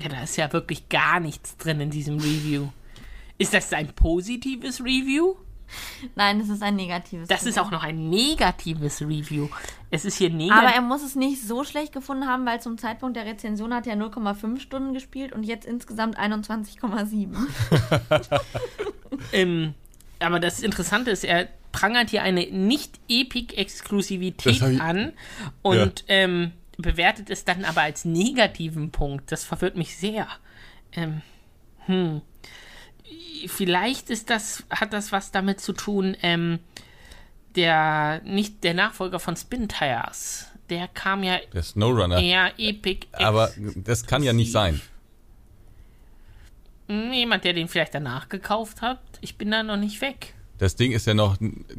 Ja, da ist ja wirklich gar nichts drin in diesem Review. Ist das ein positives Review? Nein, es ist ein negatives. Das ist Review. auch noch ein negatives Review. Es ist hier negativ. Aber er muss es nicht so schlecht gefunden haben, weil zum Zeitpunkt der Rezension hat er 0,5 Stunden gespielt und jetzt insgesamt 21,7. Ähm, aber das Interessante ist, er prangert hier eine Nicht-Epic-Exklusivität an und ähm, bewertet es dann aber als negativen Punkt. Das verwirrt mich sehr. Ähm, hm. Vielleicht ist das, hat das was damit zu tun, ähm, der, nicht der Nachfolger von Spin Tires. Der kam ja Der Snowrunner. eher Epic. Aber das kann ja nicht sein. Hm, Jemand, der den vielleicht danach gekauft hat. Ich bin da noch nicht weg. Das Ding ist ja noch.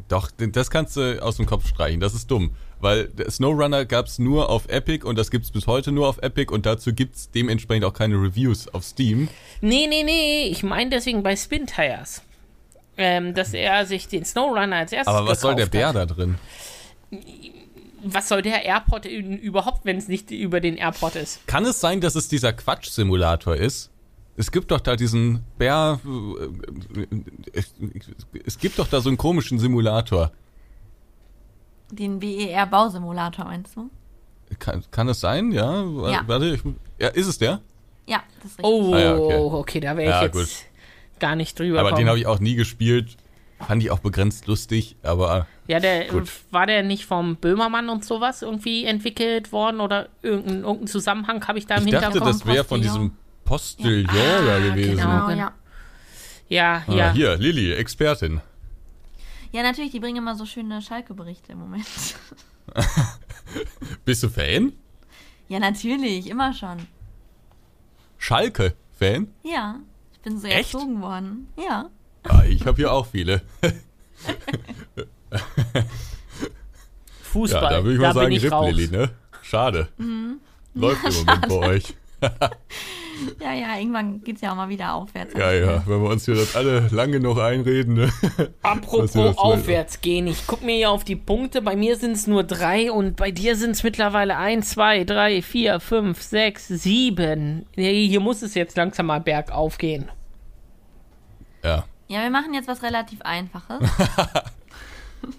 Doch, das kannst du aus dem Kopf streichen. Das ist dumm. Weil Snowrunner gab es nur auf Epic und das gibt es bis heute nur auf Epic und dazu gibt es dementsprechend auch keine Reviews auf Steam. Nee, nee, nee, ich meine deswegen bei Spin Tires. Ähm, dass er sich den Snowrunner als erstes Aber was soll der Bär hat. da drin? Was soll der Airport überhaupt, wenn es nicht über den Airport ist? Kann es sein, dass es dieser Quatsch-Simulator ist? Es gibt doch da diesen Bär. äh, Es, es gibt doch da so einen komischen Simulator. Den BER-Bausimulator, meinst du? Kann, kann es sein? Ja? Ja. Warte, ich, ja, ist es der? Ja, das ist richtig. Oh, Ah ja, okay. okay. da wäre ich Ja, jetzt gut. gar nicht drüber Aber den gekommen. habe ich auch nie gespielt. Fand ich auch begrenzt lustig, aber Ja, der Gut. war der nicht vom Böhmermann und sowas irgendwie entwickelt worden oder irgendein, irgendein Zusammenhang habe ich da im ich dachte, Hinterkopf? das wäre von diesem Postillon Ah, da gewesen. genau. Genau, ja. Ja, Ah, ja. hier, Lilly, Expertin. Ja, natürlich, die bringen immer so schöne Schalke-Berichte im Moment. Bist du Fan? ja, natürlich, immer schon. Schalke-Fan? Ja, ich bin so Echt? erzogen worden. Ja. Ah, ich habe hier auch viele. Fußball, Ja, da würde ich mal da sagen, bin ich RIP, raus. Lilly, ne? Schade. Mhm. Läuft im Moment bei euch. Ja, ja, irgendwann geht's ja auch mal wieder aufwärts. Ja, ja, wenn wir uns hier das alle lang genug einreden, ne? Apropos aufwärts gehen, ich guck mir hier auf die Punkte. Bei mir sind es nur drei und bei dir sind es mittlerweile eins, zwei, drei, vier, fünf, sechs, sieben. Nee, Hier muss es jetzt langsam mal bergauf gehen. Ja. Ja, wir machen jetzt was relativ Einfaches.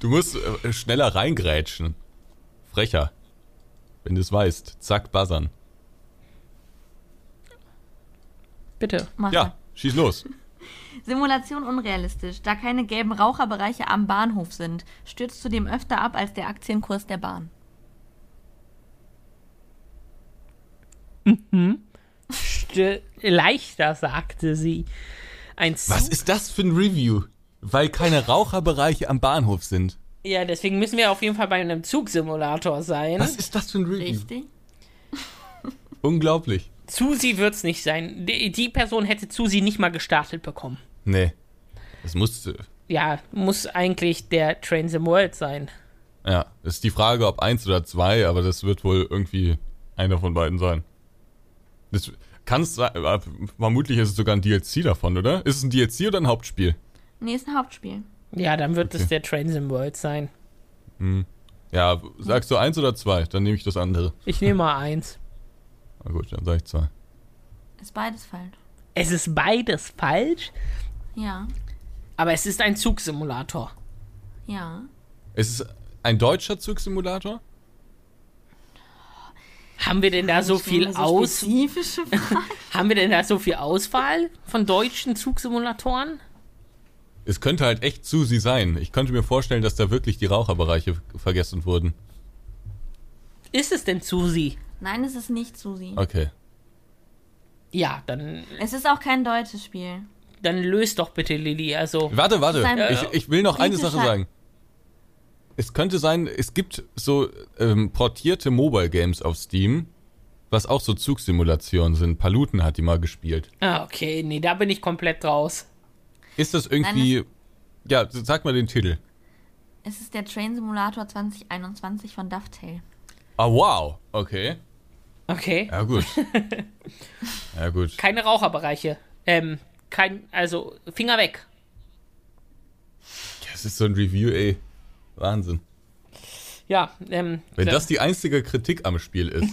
Du musst äh, schneller reingrätschen. Frecher. Wenn du es weißt. Zack, buzzern. Bitte. Mach Ja, schieß los. Simulation unrealistisch. Da keine gelben Raucherbereiche am Bahnhof sind, stürzt zudem öfter ab als der Aktienkurs der Bahn. St leichter, sagte sie. Ein. Was ist das für ein Review? Weil keine Raucherbereiche am Bahnhof sind. Ja, deswegen müssen wir auf jeden Fall bei einem Zugsimulator sein. Was ist das für ein Review? Richtig? Unglaublich. Susi wird's nicht sein. Die, die Person hätte Susi nicht mal gestartet bekommen. Nee. Das muss. äh, Ja, muss eigentlich der Trains im World sein. Ja, ist die Frage, ob eins oder zwei, aber das wird wohl irgendwie einer von beiden sein. Das kann es sein, äh, vermutlich ist es sogar ein DLC davon, oder? Ist es ein DLC oder ein Hauptspiel? Nee, ist ein Hauptspiel. Ja, dann wird es Okay. der Trains im World sein. Ja, sagst du eins oder zwei, dann nehme ich das andere. Ich nehme mal eins. Na gut, dann sage ich zwei. Ist beides falsch. Es ist beides falsch, Ja, aber es ist ein Zugsimulator. ja. Ist es ein deutscher Zugsimulator? Haben wir denn da so viel so aus? Haben wir denn da so viel Auswahl von deutschen Zugsimulatoren? Es könnte halt echt Susi sein. Ich könnte mir vorstellen, dass da wirklich die Raucherbereiche vergessen wurden. Ist es denn Susi? Nein, es ist nicht Susi. Okay. Ja, dann, Es ist auch kein deutsches Spiel. dann löst doch bitte Lilly. Also, Warte, warte. Ich, ich will noch eine Sache sagen. Es könnte sein, es gibt so ähm, portierte Mobile Games auf Steam, was auch so Zugsimulationen sind. Paluten hat die mal gespielt. ah, okay, nee, da bin ich komplett raus. Ist das irgendwie. ja, sag mal den Titel. Es ist der Train Simulator 2021 von Dovetail. Ah, wow. Okay. Okay. Ja, gut. ja, gut. Keine Raucherbereiche. Ähm, kein, also, Finger weg. Das ist so ein Review, ey. Wahnsinn. Ja, ähm. Wenn da- das die einzige Kritik am Spiel ist.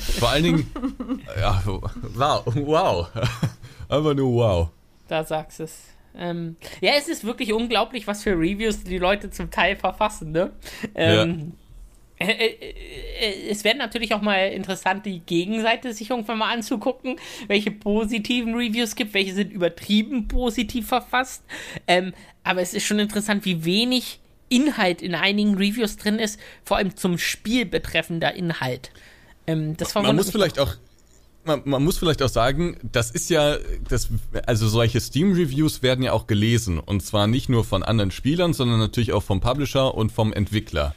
Vor allen Dingen. Ja, wow. Wow. Einfach nur wow. Da sagst es. Ähm, ja, es ist wirklich unglaublich, was für Reviews die Leute zum Teil verfassen, ne? Ähm, ja. Äh, äh, äh, es wäre natürlich auch mal interessant, die Gegenseite sich irgendwann mal anzugucken, welche positiven Reviews es gibt, welche sind übertrieben positiv verfasst. Ähm, aber es ist schon interessant, wie wenig Inhalt in einigen Reviews drin ist, vor allem zum Spiel betreffender Inhalt. Ähm, man muss vielleicht auch man, man, muss vielleicht auch sagen, das ist ja, das, also solche Steam-Reviews werden ja auch gelesen. Und zwar nicht nur von anderen Spielern, sondern natürlich auch vom Publisher und vom Entwickler.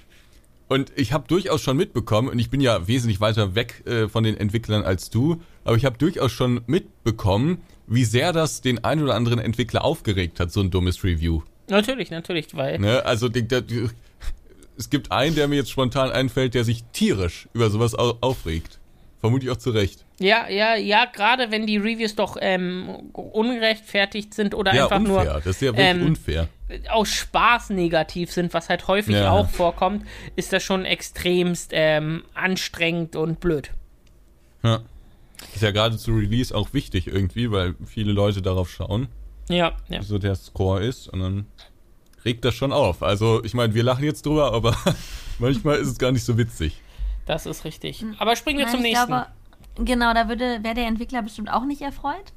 Und ich habe durchaus schon mitbekommen, und ich bin ja wesentlich weiter weg äh, von den Entwicklern als du, aber ich habe durchaus schon mitbekommen, wie sehr das den ein oder anderen Entwickler aufgeregt hat, so ein dummes Review. Natürlich, natürlich, weil. Ne, also die, die, die, es gibt einen, der mir jetzt spontan einfällt, der sich tierisch über sowas aufregt. Vermutlich auch zu Recht. Ja, ja, ja, gerade wenn die Reviews doch ähm, ungerechtfertigt sind oder ja, einfach unfair. nur. Das ist ja wirklich ähm, unfair. Aus Spaß negativ sind, was halt häufig ja. auch vorkommt, ist das schon extremst ähm, anstrengend und blöd. Ja. Ist ja gerade zu Release auch wichtig irgendwie, weil viele Leute darauf schauen. Ja, ja. So der Score ist und dann regt das schon auf. Also, ich meine, wir lachen jetzt drüber, aber manchmal ist es gar nicht so witzig. Das ist richtig. Hm. Aber springen wir Nein, zum nächsten. Glaube, genau, da würde wäre der Entwickler bestimmt auch nicht erfreut.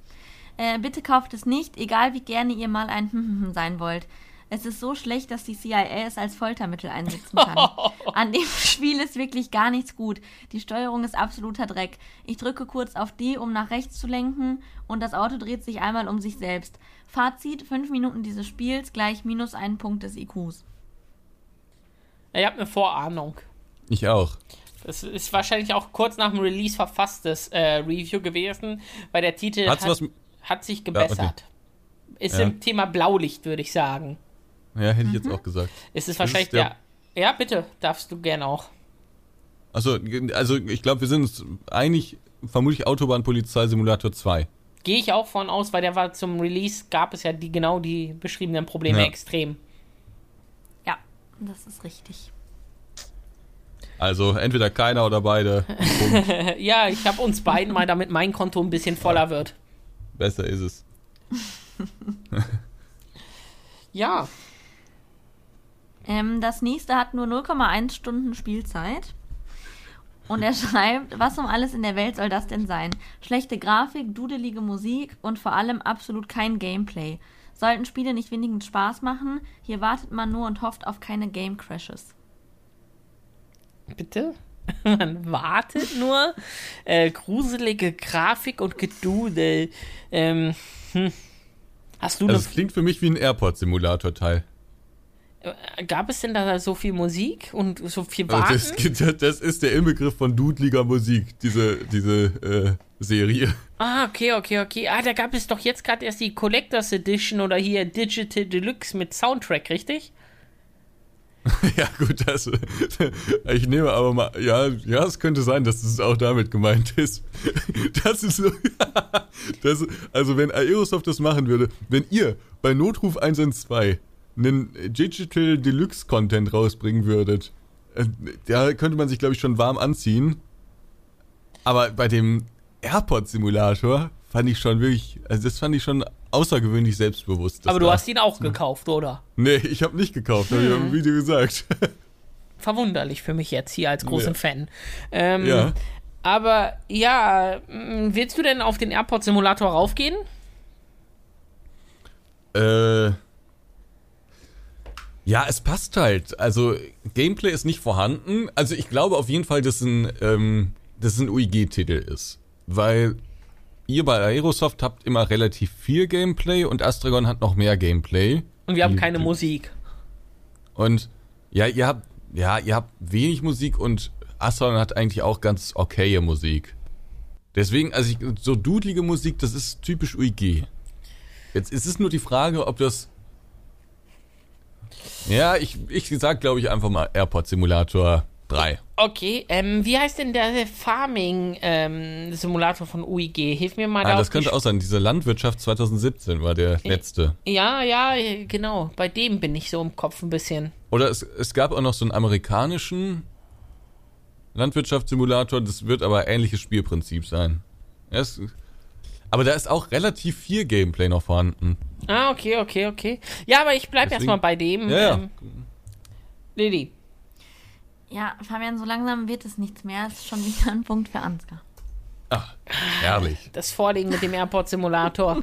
Äh, bitte kauft es nicht, egal wie gerne ihr mal ein sein wollt. Es ist so schlecht, dass die CIA es als Foltermittel einsetzen kann. An dem Spiel ist wirklich gar nichts gut. Die Steuerung ist absoluter Dreck. Ich drücke kurz auf D, um nach rechts zu lenken, und das Auto dreht sich einmal um sich selbst. Fazit: 5 Minuten dieses Spiels gleich minus einen Punkt des IQs. Ihr habt eine Vorahnung. Ich auch. Das ist wahrscheinlich auch kurz nach dem Release verfasstes äh, Review gewesen, weil der Titel hat, hat, sich gebessert. Ja, okay. Ist ja. im Thema Blaulicht, würde ich sagen. Ja, hätte ich jetzt mhm. auch gesagt. Ist es wahrscheinlich ist der, der. Ja, bitte, darfst du gerne auch. Also, also ich glaube, wir sind uns einig, vermutlich Autobahnpolizei Simulator 2. Gehe ich auch von aus, weil der war zum Release, gab es ja die genau die beschriebenen Probleme ja. extrem. Ja, das ist richtig. Also entweder keiner oder beide. ja, ich habe uns beiden mal, damit mein Konto ein bisschen voller wird. Besser ist es. ja. Ähm, das nächste hat nur 0,1 Stunden Spielzeit. Und er schreibt, was um alles in der Welt soll das denn sein? Schlechte Grafik, dudelige Musik und vor allem absolut kein Gameplay. Sollten Spiele nicht wenigstens Spaß machen? Hier wartet man nur und hofft auf keine Game Crashes. Bitte? Man wartet nur. Äh, gruselige Grafik und Gedudel. Ähm, hm. Hast du also Das klingt für mich wie ein Airport-Simulator-Teil. Äh, gab es denn da so viel Musik und so viel Warten? Also das, das, ist der Inbegriff von dudeliger Musik, diese, diese äh, Serie. Ah, okay, okay, okay. Ah, da gab es doch jetzt gerade erst die Collectors Edition oder hier Digital Deluxe mit Soundtrack, richtig? ja, gut, das. Ich nehme aber mal. Ja, ja, es könnte sein, dass es auch damit gemeint ist. Das ist so. Das, also, wenn Aerosoft das machen würde, wenn ihr bei Notruf 112 einen Digital Deluxe Content rausbringen würdet, äh, da könnte man sich, glaube ich, schon warm anziehen. Aber bei dem Airport Simulator fand ich schon wirklich. Also, das fand ich schon außergewöhnlich selbstbewusst. Aber du hast ihn auch gekauft, oder? Nee, ich habe nicht gekauft, hm. habe ich im Video gesagt. Verwunderlich für mich jetzt hier als großen ja. Fan. Ähm, ja. Aber ja, willst du denn auf den Airport Simulator raufgehen? Äh. Ja, es passt halt. Also, Gameplay ist nicht vorhanden. Also, ich glaube auf jeden Fall, dass ein, ähm, dass ein UIG-Titel ist. Weil ihr bei Aerosoft habt immer relativ viel Gameplay und Astragon hat noch mehr Gameplay. Und wir haben keine die, Musik. Und ja, ihr habt ja, ihr habt wenig Musik und Astragon hat eigentlich auch ganz okaye Musik. Deswegen, also ich, so dudelige Musik, das ist typisch UIG. Jetzt ist es nur die Frage, ob das ja, ich, ich sag, glaube ich, einfach mal Airport Simulator Drei. Okay, ähm, wie heißt denn der Farming-Simulator ähm, von UIG? Hilf mir mal ah, da. Das könnte auch sein. Diese Landwirtschaft 2017 war der letzte. Ja, ja, genau. Bei dem bin ich so im Kopf ein bisschen. Oder es, es gab auch noch so einen amerikanischen Landwirtschaftssimulator. Das wird aber ähnliches Spielprinzip sein. Es, Aber da ist auch relativ viel Gameplay noch vorhanden. Ah, okay, okay, okay. Ja, aber ich bleibe erstmal bei dem. Ja, ja. Ähm, Lilly. Ja, Fabian, so langsam wird es nichts mehr. Es ist schon wieder ein Punkt für Ansgar. Ach, herrlich. Das Vorlegen mit dem Airport-Simulator.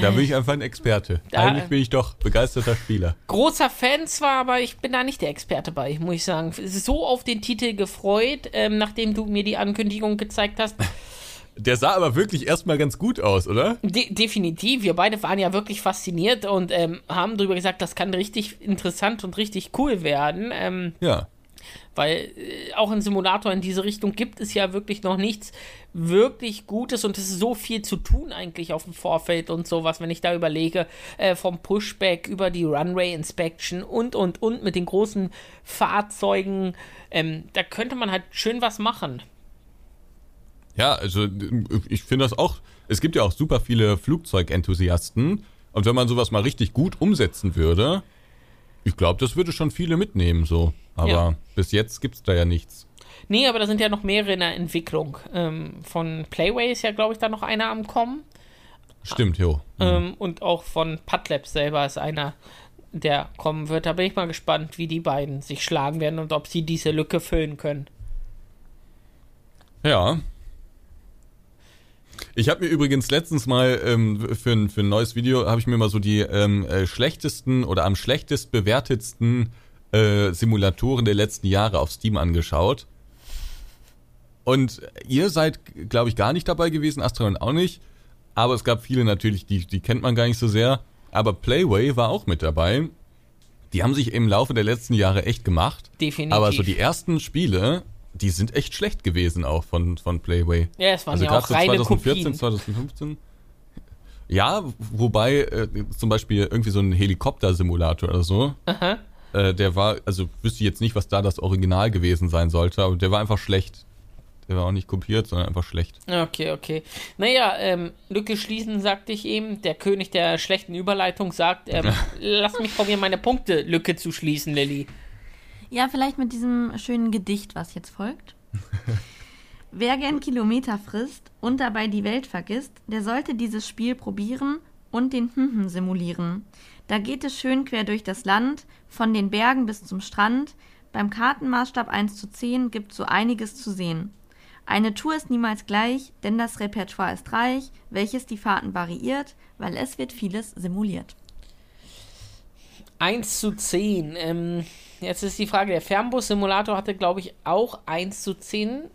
Da bin ich einfach ein Experte. Da- Eigentlich bin ich doch begeisterter Spieler. Großer Fan zwar, aber ich bin da nicht der Experte bei, muss ich sagen. So auf den Titel gefreut, ähm, nachdem du mir die Ankündigung gezeigt hast. Der sah aber wirklich erstmal ganz gut aus, oder? De definitiv. Wir beide waren ja wirklich fasziniert und ähm, haben darüber gesagt, das kann richtig interessant und richtig cool werden. Ähm, Ja. Weil äh, auch ein Simulator in diese Richtung gibt es ja wirklich noch nichts wirklich Gutes und es ist so viel zu tun eigentlich auf dem Vorfeld und sowas, wenn ich da überlege, äh, vom Pushback über die Runway Inspection und und und mit den großen Fahrzeugen, ähm, da könnte man halt schön was machen. Ja, also ich finde das auch. Es gibt ja auch super viele Flugzeugenthusiasten. Und wenn man sowas mal richtig gut umsetzen würde, ich glaube, das würde schon viele mitnehmen so. Aber Ja. bis jetzt gibt's da ja nichts. Nee, aber da sind ja noch mehrere in der Entwicklung. Ähm, von Playway ist ja, glaube ich, da noch einer am Kommen. Stimmt, jo. Ähm, und auch von Padlab selber ist einer, der kommen wird. Da bin ich mal gespannt, wie die beiden sich schlagen werden und ob sie diese Lücke füllen können. Ja. Ich habe mir übrigens letztens mal ähm, für, ein, für ein neues Video, habe ich mir mal so die ähm, äh, schlechtesten oder am schlechtest bewertetsten äh, Simulatoren der letzten Jahre auf Steam angeschaut. Und ihr seid, glaube ich, gar nicht dabei gewesen, Astronaut auch nicht. Aber es gab viele natürlich, die, die kennt man gar nicht so sehr. Aber Playway war auch mit dabei. Die haben sich im Laufe der letzten Jahre echt gemacht. Definitiv. Aber so die ersten Spiele, die sind echt schlecht gewesen auch von, von Playway. Ja, es waren Also ja gerade auch so reine 2014, Kopien. 2015. Ja, wobei äh, zum Beispiel irgendwie so ein Helikopter-Simulator oder so, Aha. Äh, der war, also wüsste ich jetzt nicht, was da das Original gewesen sein sollte, aber der war einfach schlecht. Der war auch nicht kopiert, sondern einfach schlecht. Okay, okay. Naja, ähm, Lücke schließen, sagte ich eben. Der König der schlechten Überleitung sagt, ähm, lass mich probieren, meine Punkte-Lücke zu schließen, Lilly. Ja, vielleicht mit diesem schönen Gedicht, was jetzt folgt. Wer gern Kilometer frisst und dabei die Welt vergisst, der sollte dieses Spiel probieren und den Hm simulieren. Da geht es schön quer durch das Land, von den Bergen bis zum Strand. Beim Kartenmaßstab 1 zu 10 gibt so einiges zu sehen. Eine Tour ist niemals gleich, denn das Repertoire ist reich, welches die Fahrten variiert, weil es wird vieles simuliert. 1 zu 10. Ähm, jetzt ist die Frage, der Fernbus-Simulator hatte, glaube ich, auch 1 zu 10.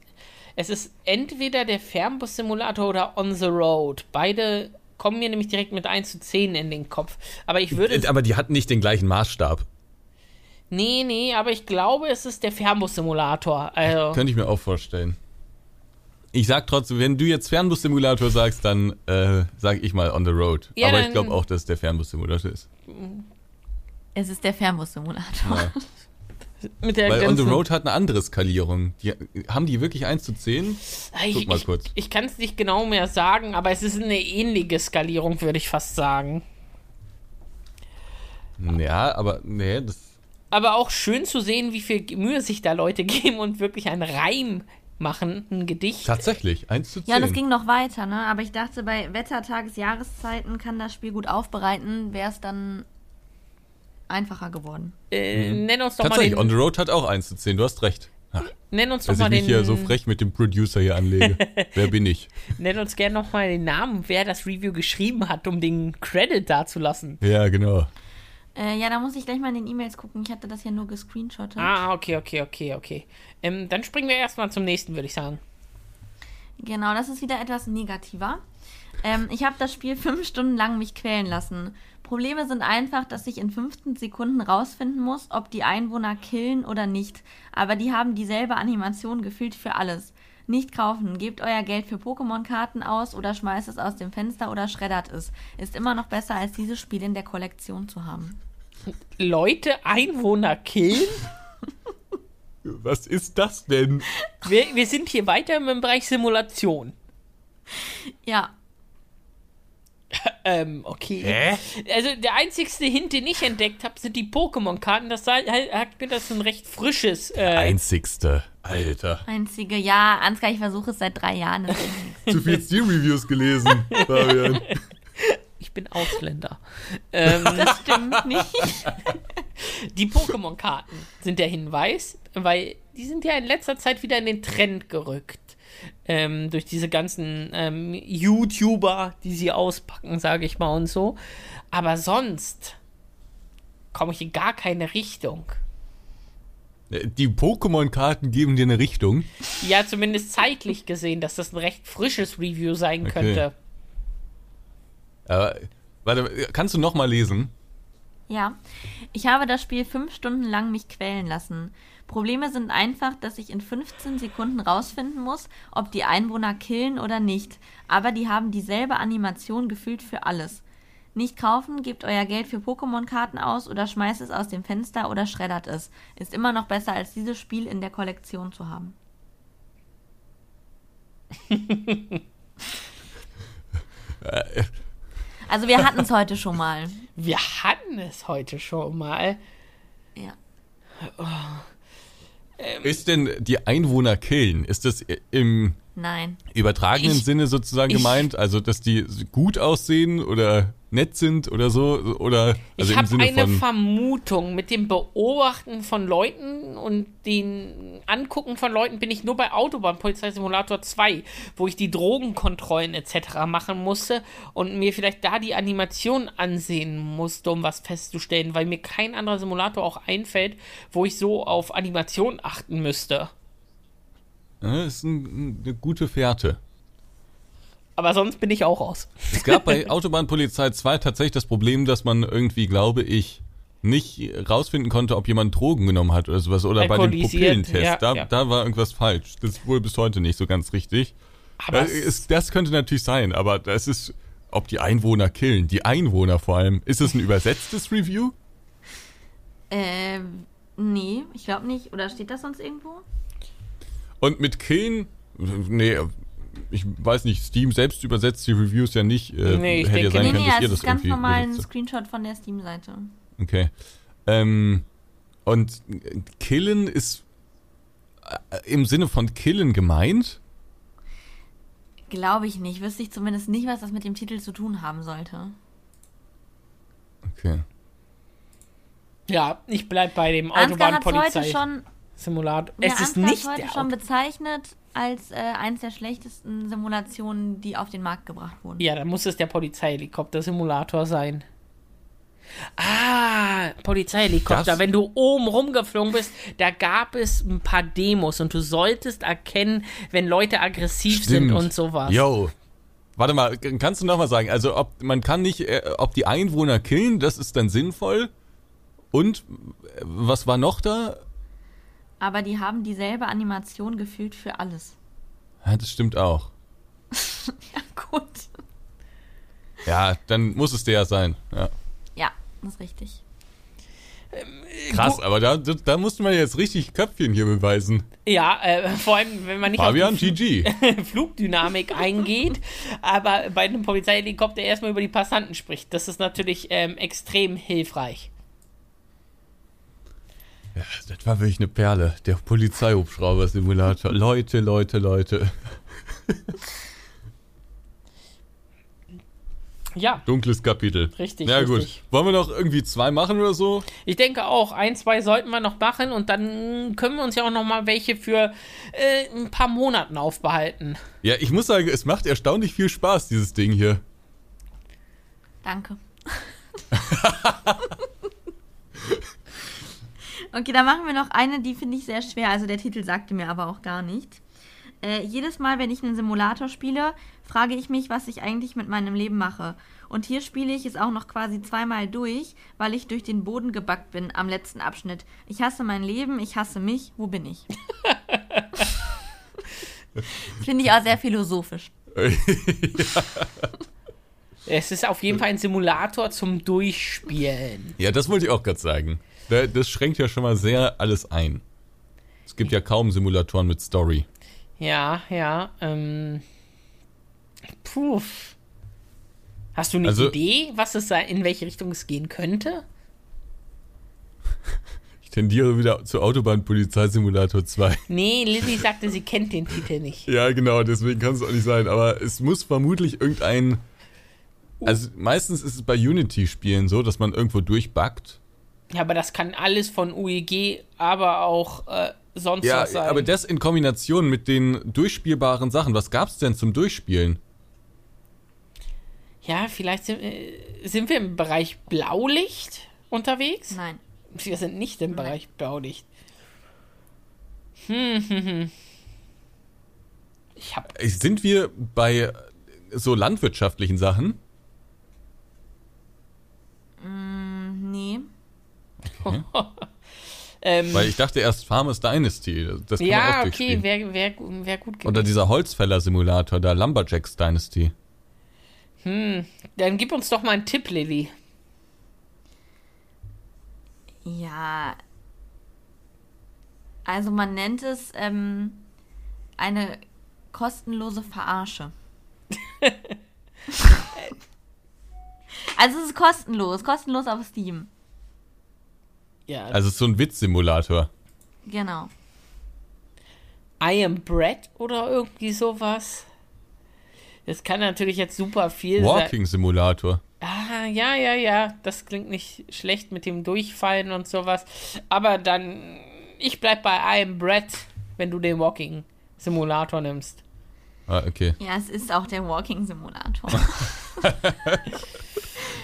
Es ist entweder der Fernbus-Simulator oder On the Road. Beide kommen mir nämlich direkt mit 1 zu 10 in den Kopf. Aber ich würde. Äh, Aber die hatten nicht den gleichen Maßstab. Nee, nee, aber ich glaube, es ist der Fernbus-Simulator. Also, Könnte ich mir auch vorstellen. Ich sag trotzdem, wenn du jetzt Fernbus-Simulator sagst, dann äh, sag ich mal on the road. Ja, Aber ich glaube auch, dass es der Fernbus-Simulator ist. Es ist der Fernbus-Simulator. Ja. mit der Weil on the road hat eine andere Skalierung. Die, haben die wirklich 1 zu 10? Ich, Guck mal ich, kurz. Ich kann es nicht genau mehr sagen, aber es ist eine ähnliche Skalierung, würde ich fast sagen. Ja, aber nee, das. Aber auch schön zu sehen, wie viel Mühe sich da Leute geben und wirklich einen Reim machen, ein Gedicht. Tatsächlich, 1 zu 10. Ja, das ging noch weiter, ne? Aber ich dachte, bei Wetter, Tages-, Jahreszeiten kann das Spiel gut aufbereiten, wäre es dann einfacher geworden. Äh, nenn uns doch mal Tatsächlich, on den, the road hat auch 1 zu 10, du hast recht. Ach, nenn uns doch dass mal ich mich den, hier so frech mit dem Producer hier anlege. Wer bin ich? nenn uns gerne noch mal den Namen, wer das Review geschrieben hat, um den Credit dazulassen. Ja, genau. Äh, ja, da muss ich gleich mal in den E-Mails gucken. Ich hatte das ja nur gescreenshottet. Ah, okay, okay, okay, okay. Ähm, dann springen wir erstmal zum nächsten, würde ich sagen. Genau, das ist wieder etwas negativer. Ähm, ich habe das Spiel fünf Stunden lang mich quälen lassen. Probleme sind einfach, dass ich in 15 Sekunden rausfinden muss, ob die Einwohner killen oder nicht. Aber die haben dieselbe Animation gefühlt für alles. Nicht kaufen, gebt euer Geld für Pokémon-Karten aus oder schmeißt es aus dem Fenster oder schreddert es. Ist immer noch besser, als dieses Spiel in der Kollektion zu haben. Leute, Einwohner killen? Was ist das denn? Wir, wir sind hier weiter im Bereich Simulation. Ja, Ähm, okay. Hä? Also der einzigste Hint, den ich entdeckt habe, sind die Pokémon-Karten. Das hat mir das ein recht frisches. Äh, Einzigste. Alter. einzige, ja, Ansgar, ich versuche es seit drei Jahren. Zu viel Steam-Reviews gelesen, Fabian. Ich bin Ausländer. Ähm, Das stimmt nicht. die Pokémon-Karten sind der Hinweis, weil die sind ja in letzter Zeit wieder in den Trend gerückt. Ähm, durch diese ganzen ähm, YouTuber, die sie auspacken, sage ich mal und so. Aber sonst komme ich in gar keine Richtung. Die Pokémon-Karten geben dir eine Richtung. Ja, zumindest zeitlich gesehen, dass das ein recht frisches Review sein Okay. könnte. Aber, warte, kannst du noch mal lesen? Ja, ich habe das Spiel fünf Stunden lang mich quälen lassen. Probleme sind einfach, dass ich in 15 Sekunden rausfinden muss, ob die Einwohner killen oder nicht. Aber die haben dieselbe Animation gefühlt für alles. Nicht kaufen, gebt euer Geld für Pokémon-Karten aus oder schmeißt es aus dem Fenster oder schreddert es. Ist immer noch besser, als dieses Spiel in der Kollektion zu haben. Also wir hatten es heute schon mal. Wir hatten es heute schon mal. Ja. Ist denn die Einwohner killen? Ist das im Nein. übertragenen Ich- Sinne sozusagen ich- gemeint? Also, dass die gut aussehen oder nett sind oder so? Oder also ich im habe Sinne eine von. Vermutung. Mit dem Beobachten von Leuten und den Angucken von Leuten bin ich nur bei Autobahnpolizeisimulator 2, wo ich die Drogenkontrollen etc. machen musste und mir vielleicht da die Animation ansehen musste, um was festzustellen, weil mir kein anderer Simulator auch einfällt, wo ich so auf Animation achten müsste. Ja, ist ein, eine gute Fährte. Aber sonst bin ich auch raus. Es gab bei Autobahnpolizei 2 tatsächlich das Problem, dass man irgendwie, glaube ich, nicht rausfinden konnte, ob jemand Drogen genommen hat oder sowas. Oder bei dem Pupillentest. ja, da, ja. da war irgendwas falsch. Das ist wohl bis heute nicht so ganz richtig. Aber Äh, es, das könnte natürlich sein, aber das ist, ob die Einwohner killen. Die Einwohner vor allem. Ist es ein übersetztes Review? Ähm, nee, ich glaube nicht. Oder steht das sonst irgendwo? Und mit killen, nee, ich weiß nicht, Steam selbst übersetzt die Reviews ja nicht. Äh, Nee, ich hätte ja denke sein Nee, können, nee, dass es ihr das ist ganz normal ein. Screenshot von der Steam-Seite. Okay. Ähm, und killen ist äh, im Sinne von killen gemeint? Glaube ich nicht. Wüsste ich zumindest nicht, was das mit dem Titel zu tun haben sollte. Okay. ja, ich bleib bei dem Ansgar hat heute Autobahnpolizei. schon, Simulator. Es ist Ansgar nicht heute der schon bezeichnet als äh, eins der schlechtesten Simulationen, die auf den Markt gebracht wurden. Ja, dann muss es der Polizeihelikopter-Simulator sein. Ah, Polizeihelikopter. Wenn du oben rumgeflogen bist, da gab es ein paar Demos und du solltest erkennen, wenn Leute aggressiv sind und sowas. Yo. Warte mal, kannst du noch mal sagen, also ob man kann nicht, äh, ob die Einwohner killen, das ist dann sinnvoll. Und äh, was war noch da? Aber die haben dieselbe Animation gefühlt für alles. Ja, das stimmt auch. Ja, gut. Ja, dann muss es der sein. Ja. Ja, das ist richtig. Krass, aber da, da, da musste man jetzt richtig Köpfchen hier beweisen. Ja, äh, vor allem, wenn man nicht Fabian, auf die GG. Flugdynamik eingeht, aber bei einem Polizeihelikopter erstmal über die Passanten spricht. Das ist natürlich ähm, extrem hilfreich. Ja, das war wirklich eine Perle. Der Polizeihubschrauber-Simulator. Leute, Leute, Leute. Ja, Dunkles Kapitel. Richtig, Ja, gut. Wollen wir noch irgendwie zwei machen oder so? ich denke auch, ein, zwei sollten wir noch machen und dann können wir uns ja auch noch mal welche für äh, ein paar Monaten aufbehalten. Ja, ich muss sagen, es macht erstaunlich viel Spaß, dieses Ding hier. Danke. okay, dann machen wir noch eine, die finde ich sehr schwer. Also der Titel sagte mir aber auch gar nicht. Äh, jedes Mal, wenn ich einen Simulator spiele, frage ich mich, was ich eigentlich mit meinem Leben mache. Und hier spiele ich es auch noch quasi zweimal durch, weil ich durch den Boden gebackt bin am letzten Abschnitt. Ich hasse mein Leben, ich hasse mich, wo bin ich? Finde ich auch sehr philosophisch. Es ist auf jeden Fall ein Simulator zum Durchspielen. Ja, das wollte ich auch gerade sagen. Da- Das schränkt ja schon mal sehr alles ein. Es gibt ja kaum Simulatoren mit Story. Ja, ja. Ähm, puh. Hast du eine Also- Idee, was es in welche Richtung es gehen könnte? tendiere wieder zu Autobahn-Polizeisimulator 2. Nee, Lilly sagte, sie kennt den Titel nicht. Ja, genau, deswegen kann es auch nicht sein. Aber es muss vermutlich irgendein. Also meistens ist es bei Unity-Spielen so, dass man irgendwo durchbuggt. Ja, aber das kann alles von UEG, aber auch äh, sonst Ja, was sein. aber das in Kombination mit den durchspielbaren Sachen. Was gab's denn zum Durchspielen? ja, vielleicht sind, äh, sind wir im Bereich Blaulicht unterwegs? Nein. Wir sind nicht im Bereich Blaulicht. Hm, hm, hm. Ich hab. Sind wir bei so landwirtschaftlichen Sachen? Mm, nee. Ähm, Weil ich dachte erst Farmers Dynasty. Das kann man auch ja, okay, wäre wär, wär gut gewesen. Oder dieser Holzfäller-Simulator, da Lumberjacks Dynasty. Hm, dann gib uns doch mal einen Tipp, Lilly. Ja. Also man nennt es ähm, eine kostenlose Verarsche. also es ist kostenlos, kostenlos auf Steam. Ja, Also es ist so ein Witzsimulator. Genau. I am Brett oder irgendwie sowas. Das kann natürlich jetzt super viel sein. Walking-Simulator. Ah, ja, ja, ja. Das klingt nicht schlecht mit dem Durchfallen und sowas. Aber dann, ich bleib bei I am Brett, wenn du den Walking Simulator nimmst. Ah, okay. Ja, es ist auch der Walking Simulator.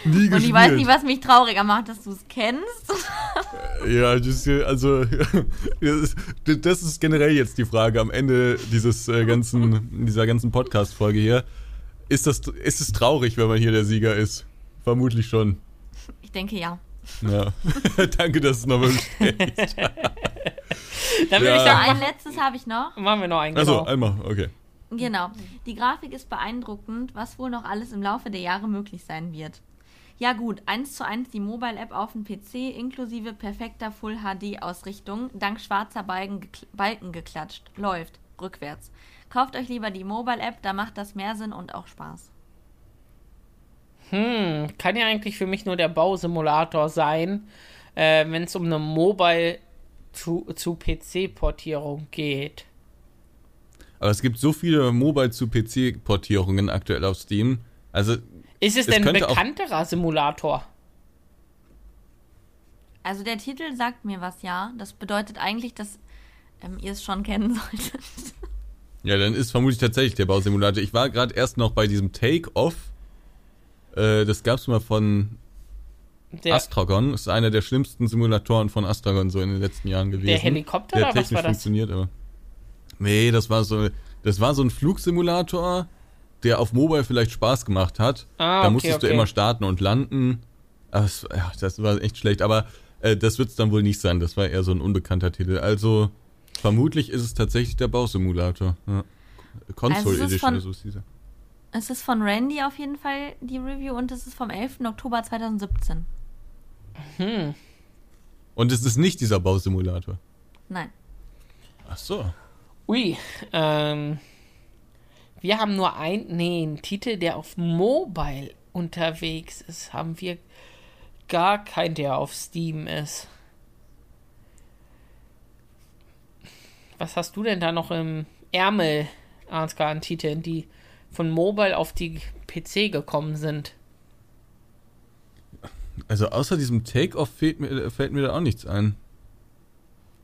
Nie Und ich weiß nicht, was mich trauriger macht, dass du es kennst. Ja, das, ist- also das ist, generell jetzt die Frage am Ende dieses äh, ganzen, dieser ganzen Podcast-Folge hier. Ist, das, ist es traurig, wenn man hier der Sieger ist? Vermutlich schon. Ich denke ja. Ja. Danke, dass du es nochmal bestätigst. Dann würde Ja. ich So, ein sagen, letztes habe ich noch. mach, machen wir noch einen. Also, Genau. einmal, okay. Genau. Die Grafik ist beeindruckend, was wohl noch alles im Laufe der Jahre möglich sein wird. Ja gut, 1 zu 1 die Mobile-App auf dem PC inklusive perfekter Full-HD-Ausrichtung, dank schwarzer Balken, gekl- Balken geklatscht. Läuft. Rückwärts. Kauft euch lieber die Mobile-App, da macht das mehr Sinn und auch Spaß. Hm, kann ja eigentlich für mich nur der Bausimulator sein, äh, wenn es um eine Mobile zu, zu PC-Portierung geht. Aber es gibt so viele Mobile zu PC-Portierungen aktuell auf Steam. Also, Ist es, Es denn ein bekannterer Simulator? Also der Titel sagt mir was, ja. Das bedeutet eigentlich, dass ähm, ihr es schon kennen solltet. ja, dann ist vermutlich tatsächlich der Bausimulator. Ich war gerade erst noch bei diesem Take-Off. Äh, das gab's mal von Der, Astragon. Ist einer der schlimmsten Simulatoren von Astragon so in den letzten Jahren gewesen. der Helikopter der oder was technisch war das? funktioniert, aber. Nee, das war so, das war so ein Flugsimulator, der auf Mobile vielleicht Spaß gemacht hat. Ah, da okay, musstest du okay. immer starten und landen. Es, ja, das war echt schlecht. Aber äh, das wird es dann wohl nicht sein. Das war eher so ein unbekannter Titel. Also vermutlich ist es tatsächlich der Bausimulator. Ja. Console Also es ist Edition, von- also ist dieser. Es ist von Randy auf jeden Fall die Review und es ist vom 11. Oktober 2017. Hm. Und es ist nicht dieser Bausimulator. Nein. Ach so. Ui, ähm, wir haben nur ein, nee, einen Titel, der auf Mobile unterwegs ist. Haben wir gar keinen, der auf Steam ist. Was hast du denn da noch im Ärmel, Ansgar, an Titeln, die von Mobile auf die PC gekommen sind? Also außer diesem Take-Off fällt mir, fällt mir da auch nichts ein.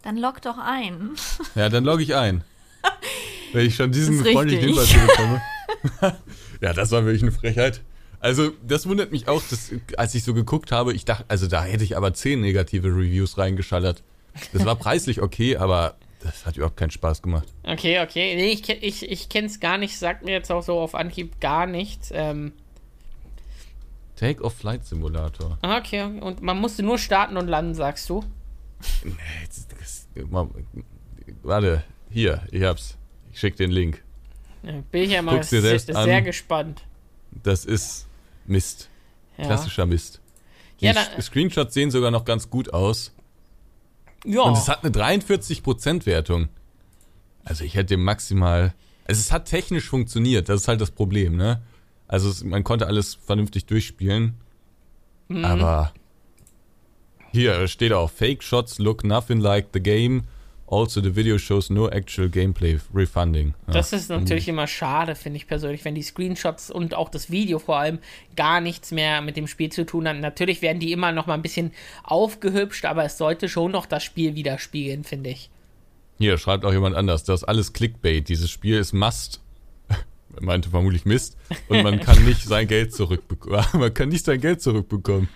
Dann log doch ein. Ja, dann logge ich ein. Wenn ich schon diesen freundlichen. Hinweis hier bekomme. ja, das war wirklich eine Frechheit. Also, das wundert mich auch, dass, als ich so geguckt habe, ich dachte, also da hätte ich aber zehn negative Reviews reingeschallert. Das war preislich okay, aber das hat überhaupt keinen Spaß gemacht. Okay, okay. Nee, ich, ich, ich kenne es gar nicht, sagt mir jetzt auch so auf Anhieb gar nichts. Ähm, Take-Off Flight Simulator. ah, okay, und man musste nur starten und landen, sagst du? Nee, das, das, warte, hier, ich hab's. Ich schick den Link. Bin ich ja mal sehr, sehr an. gespannt. Das ist Mist. Ja. Klassischer Mist. Die Ja, da- Screenshots sehen sogar noch ganz gut aus. Ja. Und es hat eine 43% Wertung. Also ich hätte maximal. Also es hat technisch funktioniert, das ist halt das Problem, ne? Also es, man konnte alles vernünftig durchspielen. Mhm. Aber Hier steht auch, Fake Shots look nothing like the game. Also the video shows no actual gameplay refunding. Ja. Das ist natürlich immer schade, finde ich persönlich, wenn die Screenshots und auch das Video vor allem gar nichts mehr mit dem Spiel zu tun haben. Natürlich werden die immer noch mal ein bisschen aufgehübscht, aber es sollte schon noch das Spiel widerspiegeln, finde ich. Hier schreibt auch jemand anders, das ist alles Clickbait. Dieses Spiel ist Must. meinte vermutlich Mist. Und man kann nicht sein Geld zurückbekommen. man kann nicht sein Geld zurückbekommen.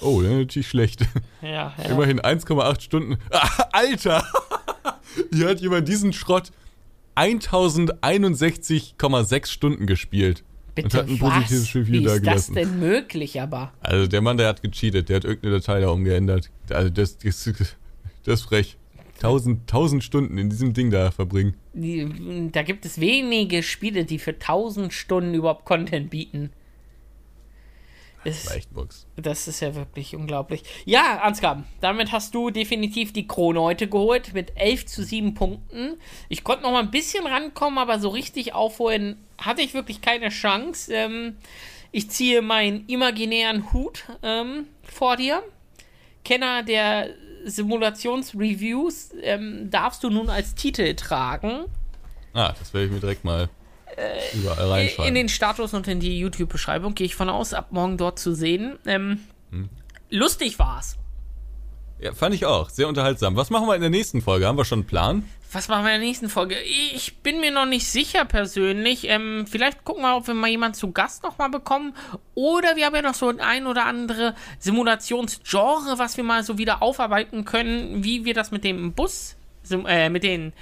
Oh, natürlich schlecht. Ja, ja. Immerhin 1,8 Stunden. Ah, Alter! Hier hat jemand diesen Schrott 1061,6 Stunden gespielt. Bitte, und hat ein positives Review Wie ist das denn möglich, aber? Also der Mann, der hat gecheatet, der hat irgendeine Datei da umgeändert. Also das, das, das ist frech. 1000, 1000 Stunden in diesem Ding da verbringen. Da gibt es wenige Spiele, die für 1000 Stunden überhaupt Content bieten. Das, Leichtbox. Das ist ja wirklich unglaublich. Ja, Ansgar, damit hast du definitiv die Krone heute geholt mit 11 zu 7 Punkten. Ich konnte noch mal ein bisschen rankommen, aber so richtig aufholen hatte ich wirklich keine Chance. Ähm, ich ziehe meinen imaginären Hut ähm, vor dir. Kenner der Simulationsreviews ähm, darfst du nun als Titel tragen. Ah, das werde ich mir direkt mal äh. In den Status und in die YouTube-Beschreibung gehe ich von aus, ab morgen dort zu sehen. Ähm, hm. Lustig war's. Ja, fand ich auch. Sehr unterhaltsam. Was machen wir in der nächsten Folge? Haben wir schon einen Plan? Was machen wir in der nächsten Folge? Ich bin mir noch nicht sicher persönlich. Ähm, vielleicht gucken wir, ob wir mal jemanden zu Gast nochmal bekommen. Oder wir haben ja noch so ein oder andere Simulationsgenre, was wir mal so wieder aufarbeiten können, wie wir das mit dem Bus, äh, mit den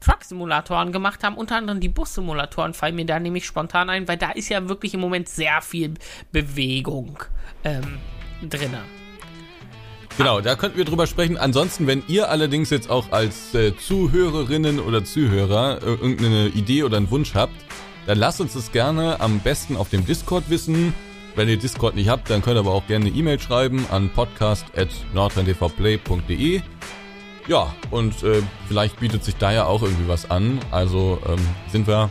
Truck-Simulatoren gemacht haben. Unter anderem die Bus-Simulatoren fallen mir da nämlich spontan ein, weil da ist ja wirklich im Moment sehr viel Bewegung ähm, drin. Genau, da könnten wir drüber sprechen. Ansonsten, wenn ihr allerdings jetzt auch als äh, Zuhörerinnen oder Zuhörer äh, irgendeine Idee oder einen Wunsch habt, dann lasst uns das gerne am besten auf dem Discord wissen. Wenn ihr Discord nicht habt, dann könnt ihr aber auch gerne eine E-Mail schreiben an podcast.nordrheindvplay.de. Ja, und äh, vielleicht bietet sich da ja auch irgendwie was an. Also ähm, sind wir,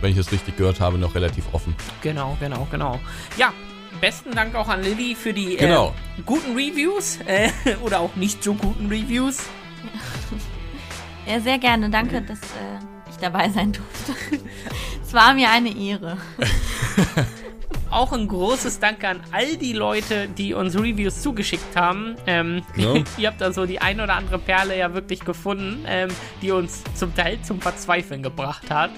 wenn ich es richtig gehört habe, noch relativ offen. Genau, genau, genau. Ja, besten Dank auch an Lilly für die äh, genau. äh, guten Reviews äh, oder auch nicht so guten Reviews. Ja, sehr gerne. Danke, dass äh, ich dabei sein durfte. es war mir eine Ehre. auch ein großes Danke an all die Leute, die uns Reviews zugeschickt haben. Ähm, no. ihr habt da so die ein oder andere Perle ja wirklich gefunden, ähm, die uns zum Teil zum Verzweifeln gebracht hat.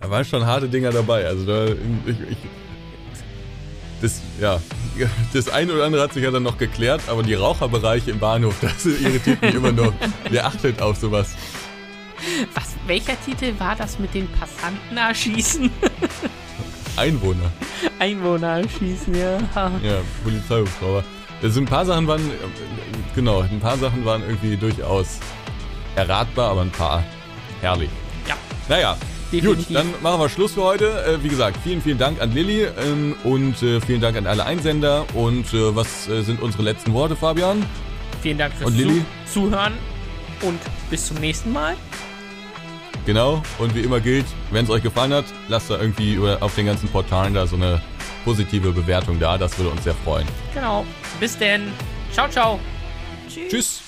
Da waren schon harte Dinger dabei. Also da, ich, ich, das, ja, das eine oder andere hat sich ja dann noch geklärt, aber die Raucherbereiche im Bahnhof, das irritiert mich immer noch. Wer achtet auf sowas? Was, welcher Titel war das mit den Passanten erschießen? Einwohner. Einwohner erschießen, ja. Ja, Polizeihubschrauber. Also ein paar Sachen waren, genau, ein paar Sachen waren irgendwie durchaus erratbar, aber ein paar herrlich. Ja. Naja, Definitiv. Gut, dann machen wir Schluss für heute. Äh, wie gesagt, vielen, vielen Dank an Lilly ähm, und äh, vielen Dank an alle Einsender. Und äh, was sind unsere letzten Worte, Fabian? Vielen Dank fürs Zu Zuhören und bis zum nächsten Mal. Genau, und wie immer gilt, wenn es euch gefallen hat, lasst da irgendwie auf den ganzen Portalen da so eine positive Bewertung da. Das würde uns sehr freuen. Genau. Bis denn. Ciao, ciao. Tschüss. Tschüss.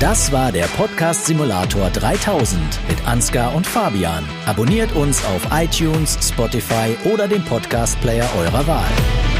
Das war der Podcast Simulator 3000 mit Ansgar und Fabian. Abonniert uns auf iTunes, Spotify oder dem Podcast Player eurer Wahl.